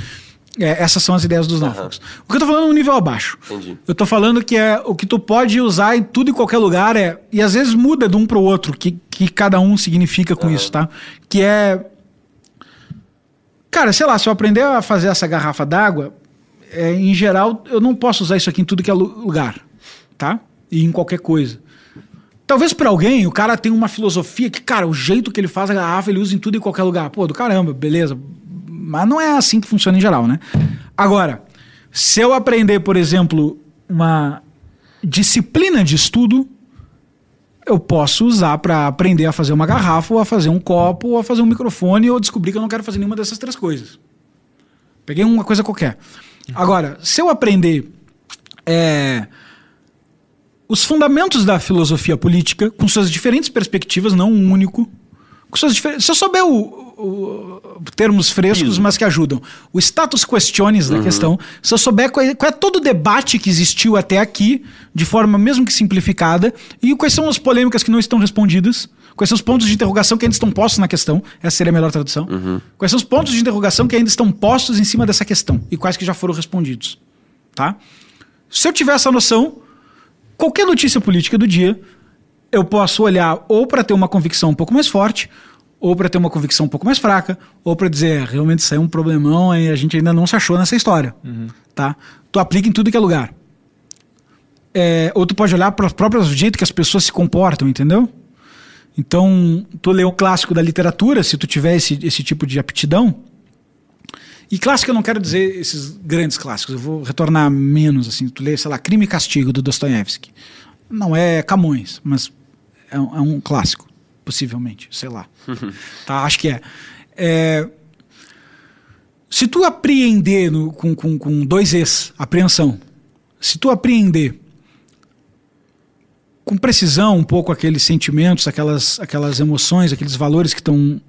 É, essas são as ideias dos náufragos. O que eu tô falando é um nível abaixo. Entendi. Eu tô falando que é o que tu pode usar em tudo e qualquer lugar é. E às vezes muda de um pro outro, que, que cada um significa com isso, tá? Que é. Cara, sei lá, se eu aprender a fazer essa garrafa d'água, é, em geral, eu não posso usar isso aqui em tudo que é lu- lugar, tá? E em qualquer coisa. Talvez para alguém o cara tenha uma filosofia que, cara, o jeito que ele faz a garrafa ele usa em tudo e qualquer lugar. Pô, do caramba, beleza. Mas não é assim que funciona em geral, né? Agora, se eu aprender, por exemplo, uma disciplina de estudo, eu posso usar para aprender a fazer uma garrafa, ou a fazer um copo, ou a fazer um microfone, ou descobrir que eu não quero fazer nenhuma dessas três coisas. Peguei uma coisa qualquer. Agora, se eu aprender é, os fundamentos da filosofia política, com suas diferentes perspectivas, não um único, se eu souber o, o- termos frescos, Piso. mas que ajudam, o status questiones da questão, se eu souber qual é, qual é todo o debate que existiu até aqui, de forma mesmo que simplificada, e quais são as polêmicas que não estão respondidas, quais são os pontos de interrogação que ainda estão postos na questão, essa seria a melhor tradução, quais são os pontos de interrogação que ainda estão postos em cima dessa questão, e quais que já foram respondidos, tá? Se eu tiver essa noção, qualquer notícia política do dia, eu posso olhar ou para ter uma convicção um pouco mais forte, ou para ter uma convicção um pouco mais fraca, ou para dizer, "É, realmente isso aí é um problemão e a gente ainda não se achou nessa história. Tá? Tu aplica em tudo que é lugar. É, ou tu pode olhar para o próprio jeito que as pessoas se comportam, entendeu? Então, tu lê um clássico da literatura, se tu tiver esse, esse tipo de aptidão, e clássico eu não quero dizer esses grandes clássicos, eu vou retornar menos, assim, tu lê, sei lá, Crime e Castigo, do Dostoiévski. Não é Camões, mas é um, é um clássico, possivelmente, sei lá. tá, acho que é. É, se tu apreender no- com, com, com dois Es, apreensão, se tu apreender com precisão um pouco aqueles sentimentos, aquelas, aquelas emoções, aqueles valores que estão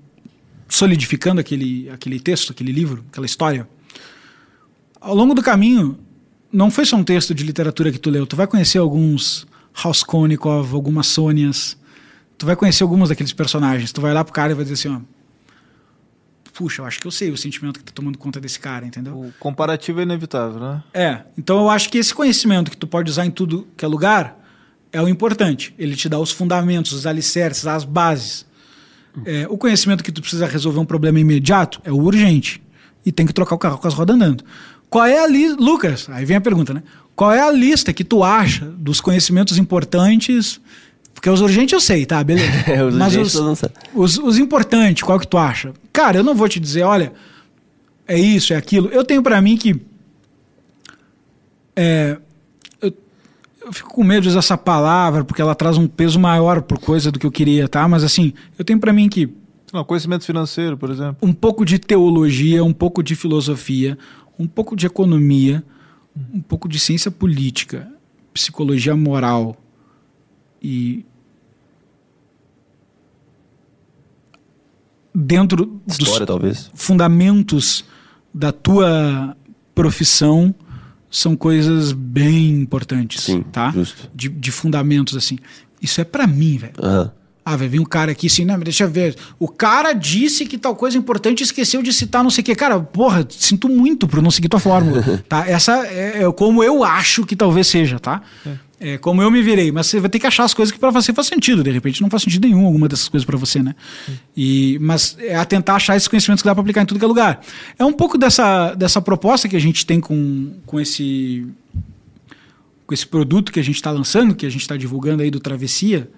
solidificando aquele, aquele texto, aquele livro, aquela história, ao longo do caminho, não foi só um texto de literatura que tu leu, tu vai conhecer alguns Raskolnikov, algumas Sônias, tu vai conhecer alguns daqueles personagens, tu vai lá pro cara e vai dizer assim, ó, puxa, eu acho que eu sei o sentimento que tá tomando conta desse cara, entendeu? O comparativo é inevitável, né? É, então eu acho que esse conhecimento que tu pode usar em tudo que é lugar é o importante. Ele te dá os fundamentos, os alicerces, as bases. É, o conhecimento que tu precisa resolver um problema imediato é o urgente. E tem que trocar o carro com as rodas andando. Qual é a lista. Lucas, aí vem a pergunta, né? Qual é a lista que tu acha dos conhecimentos importantes? Porque os urgentes eu sei, tá? Beleza. Os Mas urgentes os, os, os importantes, qual que tu acha? Cara, eu não vou te dizer, olha, é isso, é aquilo. Eu tenho pra mim que. É, eu, eu fico com medo de usar essa palavra, porque ela traz um peso maior por coisa do que eu queria, tá? Mas assim, eu tenho pra mim que Não, conhecimento financeiro, por exemplo. um pouco de teologia, um pouco de filosofia, um pouco de economia, um pouco de ciência política, psicologia moral e dentro dos História, talvez. fundamentos da tua profissão são coisas bem importantes, Sim, tá? justo. De, de fundamentos assim. Isso é pra mim, velho. Aham. Ah, vai vir um cara aqui assim, não, mas deixa eu ver. O cara disse que tal coisa importante e esqueceu de citar não sei o quê. Cara, porra, sinto muito por não seguir tua fórmula, tá? Essa é, é como eu acho que talvez seja, tá? É, como eu me virei, mas você vai ter que achar as coisas que para você faz sentido. De repente não faz sentido nenhum alguma dessas coisas para você, né? E, mas é a tentar achar esses conhecimentos que dá para aplicar em tudo que é lugar. É um pouco dessa, dessa proposta que a gente tem com, com esse com esse produto que a gente está lançando, que a gente está divulgando aí do Travessia,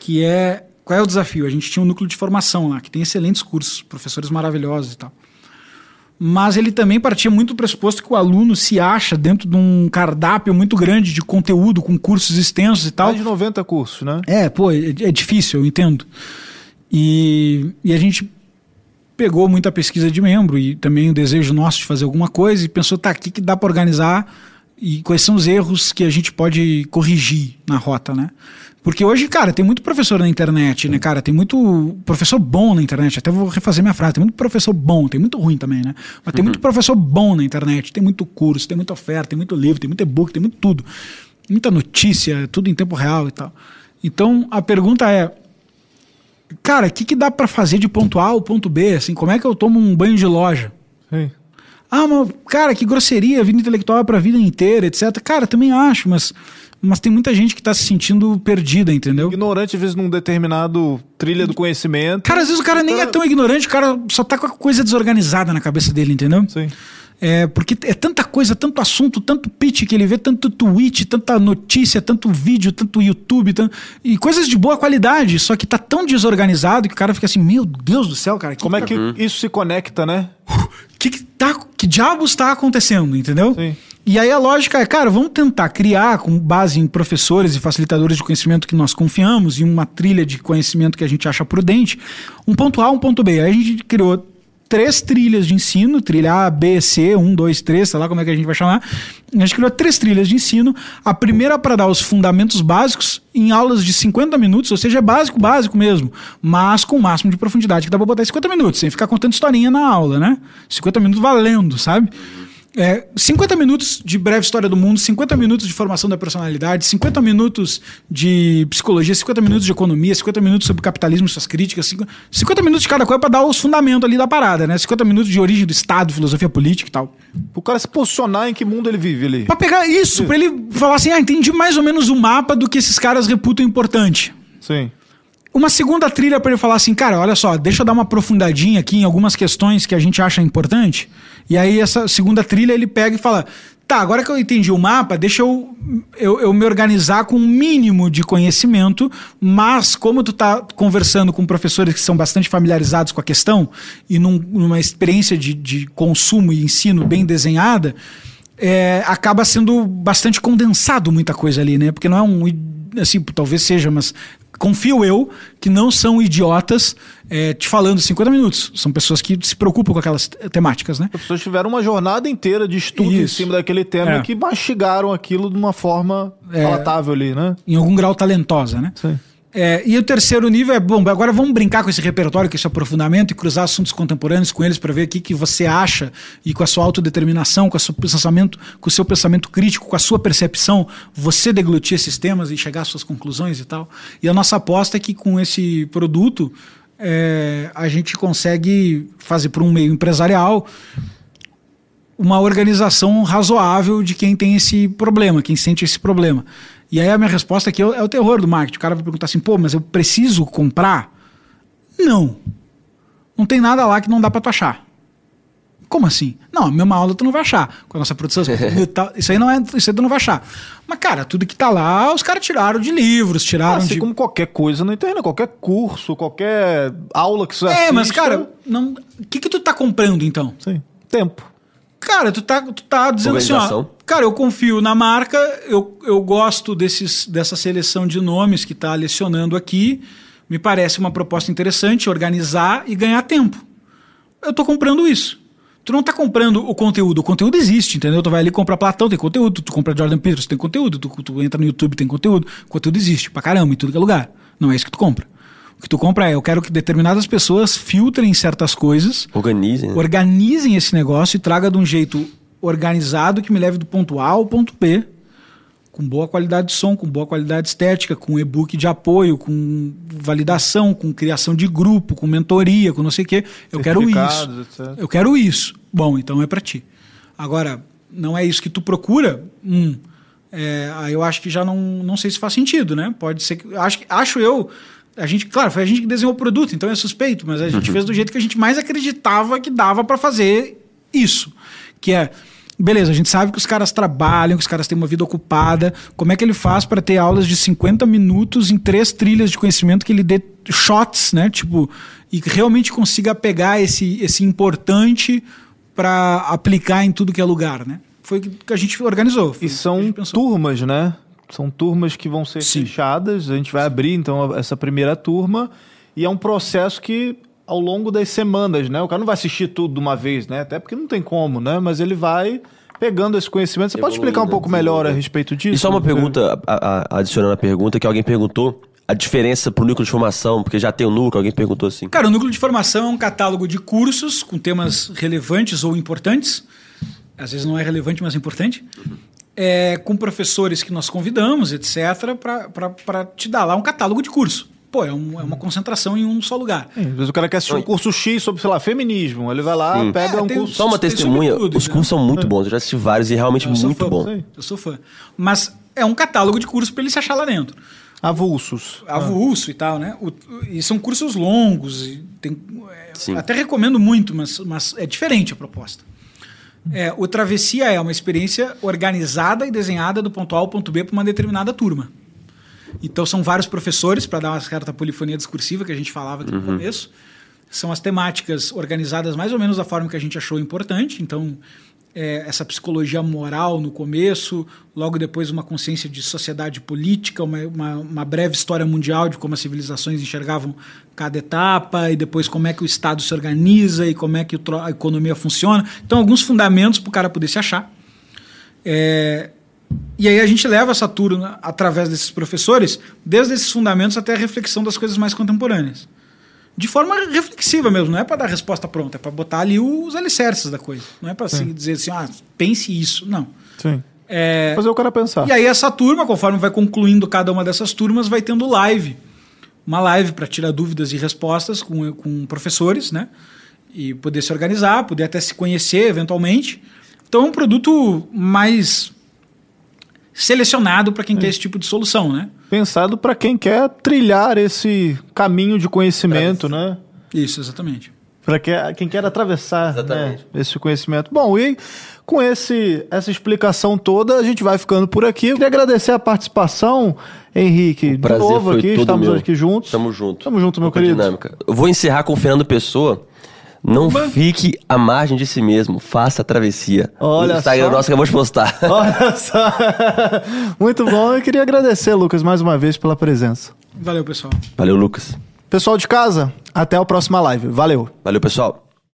que é qual é o desafio? A gente tinha um núcleo de formação lá, que tem excelentes cursos, professores maravilhosos e tal. Mas ele também partia muito do pressuposto que o aluno se acha dentro de um cardápio muito grande de conteúdo, com cursos extensos e tal. Mais de 90 cursos, né? É, pô, é, é difícil, eu entendo. E, e a gente pegou muita pesquisa de membro e também o desejo nosso de fazer alguma coisa e pensou, tá, o que, que dá para organizar e quais são os erros que a gente pode corrigir na rota, né? Porque hoje, cara, tem muito professor na internet, né, cara? Tem muito professor bom na internet. Até vou refazer minha frase. Tem muito professor bom, tem muito ruim também, né? Mas tem muito professor bom na internet. Tem muito curso, tem muita oferta, tem muito livro, tem muito e-book, tem muito tudo. Muita notícia, tudo em tempo real e tal. Então, a pergunta é, cara, o que, que dá para fazer de ponto A ao ponto B? Assim, como é que eu tomo um banho de loja? Sim. Ah, mas, cara, que grosseria, a vida intelectual é pra vida inteira, etc. Cara, também acho, mas, mas tem muita gente que tá se sentindo perdida, entendeu? Ignorante, às vezes, num determinado trilha do conhecimento. Cara, às vezes o cara nem é tão ignorante, o cara só tá com a coisa desorganizada na cabeça dele, entendeu? Sim. É, porque é tanta coisa, tanto assunto, tanto pitch que ele vê, tanto tweet, tanta notícia, tanto vídeo, tanto YouTube, tanto... e coisas de boa qualidade, só que tá tão desorganizado que o cara fica assim, meu Deus do céu, cara. que Como é tá- que isso se conecta, né? que, que, tá, que diabos está acontecendo, entendeu? Sim. E aí a lógica é, cara, vamos tentar criar, com base em professores e facilitadores de conhecimento que nós confiamos, e uma trilha de conhecimento que a gente acha prudente, um ponto A, um ponto B. Aí a gente criou três trilhas de ensino, trilha A, B, C, 1, 2, 3, sei lá como é que a gente vai chamar. A gente criou três trilhas de ensino. A primeira para dar os fundamentos básicos em aulas de 50 minutos, ou seja, é básico, básico mesmo, mas com o máximo de profundidade, que dá para botar em 50 minutos, sem ficar contando historinha na aula, né? 50 minutos valendo, sabe? É, 50 minutos de breve história do mundo, 50 minutos de formação da personalidade, 50 minutos de psicologia, 50 minutos de economia, 50 minutos sobre capitalismo e suas críticas, 50 50 minutos de cada coisa para dar os fundamentos ali da parada, né? 50 minutos de origem do Estado, filosofia política e tal. O cara se posicionar em que mundo ele vive ali. Pra pegar isso, pra ele falar assim: ah, entendi mais ou menos o mapa do que esses caras reputam importante. Sim. Uma segunda trilha pra ele falar assim, cara, olha só, deixa eu dar uma aprofundadinha aqui em algumas questões que a gente acha importante. E aí essa segunda trilha ele pega e fala, tá, agora que eu entendi o mapa, deixa eu, eu, eu me organizar com um mínimo de conhecimento, mas como tu tá conversando com professores que são bastante familiarizados com a questão e num- numa experiência de, de consumo e ensino bem desenhada, é, acaba sendo bastante condensado muita coisa ali, né? Porque não é um. Assim, talvez seja, mas confio eu que não são idiotas é, te falando 50 minutos. São pessoas que se preocupam com aquelas te- temáticas, né? As pessoas tiveram uma jornada inteira de estudo em Isso. cima daquele tema É. que mastigaram aquilo de uma forma É. palatável ali, né? Em algum grau talentosa, né? Sim. É, e o terceiro nível é, bom, agora vamos brincar com esse repertório, com esse aprofundamento e cruzar assuntos contemporâneos com eles para ver o que, que você acha e com a sua autodeterminação, com, a seu pensamento, com o seu pensamento crítico, com a sua percepção, você deglutir esses temas e chegar às suas conclusões e tal. E a nossa aposta é que com esse produto é, a gente consegue fazer por um meio empresarial uma organização razoável de quem tem esse problema, quem sente esse problema. E aí a minha resposta aqui é o, é o terror do marketing. O cara vai perguntar assim, pô, mas eu preciso comprar? Não. Não tem nada lá que não dá pra tu achar. Como assim? Não, a mesma aula tu não vai achar. Com a nossa produção, isso aí não é, isso aí tu não vai achar. Mas, cara, tudo que tá lá, os caras tiraram de livros, tiraram Assim de. como qualquer coisa na internet, qualquer curso, qualquer aula que você É, mas, assista, cara, não... o que, que tu tá comprando então? Sim. Tempo. Cara, tu tá, tu tá dizendo assim, ó. Cara, eu confio na marca, eu, eu gosto desses, dessa seleção de nomes que tá lecionando aqui. Me parece uma proposta interessante, organizar e ganhar tempo. Eu tô comprando isso. Tu não tá comprando o conteúdo, o conteúdo existe, entendeu? Tu vai ali comprar Platão, tem conteúdo, tu compra Jordan Peterson, tem conteúdo, tu, tu entra no YouTube, tem conteúdo, o conteúdo existe pra caramba em tudo que é lugar. Não é isso que tu compra. O que tu compra é, eu quero que determinadas pessoas filtrem certas coisas, Organizem. né? organizem esse negócio e traga de um jeito organizado que me leve do ponto A ao ponto B, com boa qualidade de som, com boa qualidade estética, com e-book de apoio, com validação, com criação de grupo, com mentoria, com não sei o quê. Eu quero isso. Etc. Eu quero isso. Bom, então é para ti. Agora, não é isso que tu procura? Hum, É, aí eu acho que já não, não sei se faz sentido, né? Pode ser que. Acho, acho eu. A gente, claro, foi a gente que desenhou o produto, então é suspeito, mas a gente Uhum. fez do jeito que a gente mais acreditava que dava para fazer isso. Que é. Beleza, a gente sabe que os caras trabalham, que os caras têm uma vida ocupada. Como é que ele faz para ter aulas de 50 minutos em três trilhas de conhecimento que ele dê shots, né? Tipo, e realmente consiga pegar esse, esse importante para aplicar em tudo que é lugar, né? Foi o que a gente organizou. E são turmas, né? São turmas que vão ser Sim. fechadas. A gente vai abrir, então, essa primeira turma. E é um processo que, ao longo das semanas, né? O cara não vai assistir tudo de uma vez, né? Até porque não tem como, né? Mas ele vai pegando esse conhecimento. Você pode explicar um pouco melhor a respeito disso? E só uma pergunta, a- a- adicionando a pergunta, que alguém perguntou, a diferença pro núcleo de formação, porque já tem o núcleo, alguém perguntou assim. Cara, o núcleo de formação é um catálogo de cursos com temas relevantes ou importantes. Às vezes não é relevante, mas é importante. É, com professores que nós convidamos, etc., para te dar lá um catálogo de curso. Pô, é, um- é uma concentração em um só lugar. Às vezes o cara quer assistir um curso X sobre, sei lá, feminismo. Ele vai lá, Sim. pega É, um curso... Só uma Tem testemunha, sobretudo, os né? cursos são muito bons, eu já assisti vários e realmente Eu sou muito fã, bom. Eu sou fã. Mas é um catálogo de cursos para ele se achar lá dentro. Avulsos. avulso e tal, né? O- e são cursos longos. e tem- é, até recomendo muito, mas, mas é diferente a proposta. É, o Travessia é uma experiência organizada e desenhada do ponto A ao ponto B para uma determinada turma. Então são vários professores para dar uma certa polifonia discursiva que a gente falava aqui no começo. São as temáticas organizadas mais ou menos da forma que a gente achou importante. Então, é, essa psicologia moral no começo, logo depois uma consciência de sociedade política, uma, uma, uma breve história mundial de como as civilizações enxergavam cada etapa, e depois como é que o Estado se organiza e como é que a economia funciona. Então, alguns fundamentos para o cara poder se achar. É, e aí a gente leva essa turma através desses professores, desde esses fundamentos até a reflexão das coisas mais contemporâneas. De forma reflexiva mesmo, não é para dar resposta pronta, é para botar ali os alicerces da coisa. Não é para assim, dizer assim, ah, pense isso. Não. Sim. É, Fazer o cara pensar. e aí essa turma, conforme vai concluindo cada uma dessas turmas, vai tendo live. Uma live para tirar dúvidas e respostas com, com professores, né? E poder se organizar, poder até se conhecer eventualmente. Então é um produto mais selecionado para quem quer esse tipo de solução, né? Pensado para quem quer trilhar esse caminho de conhecimento, né? Isso, exatamente. Para quem quer atravessar né, esse conhecimento. Bom, e com esse, essa explicação toda, a gente vai ficando por aqui. Eu queria agradecer a participação, Henrique. O prazer de novo foi aqui, todo estamos meu. aqui juntos. Tamo junto. Tamo junto, meu Dupla querido. dinâmica. Eu vou encerrar com o Fernando Pessoa. Não fique à margem de si mesmo, faça a travessia. Olha o Instagram só. nosso que eu vou te postar. Olha só. Muito bom. Eu queria agradecer, Lucas, mais uma vez pela presença. Valeu, pessoal. Valeu, Lucas. Pessoal de casa, até a próxima live. Valeu. Valeu, pessoal.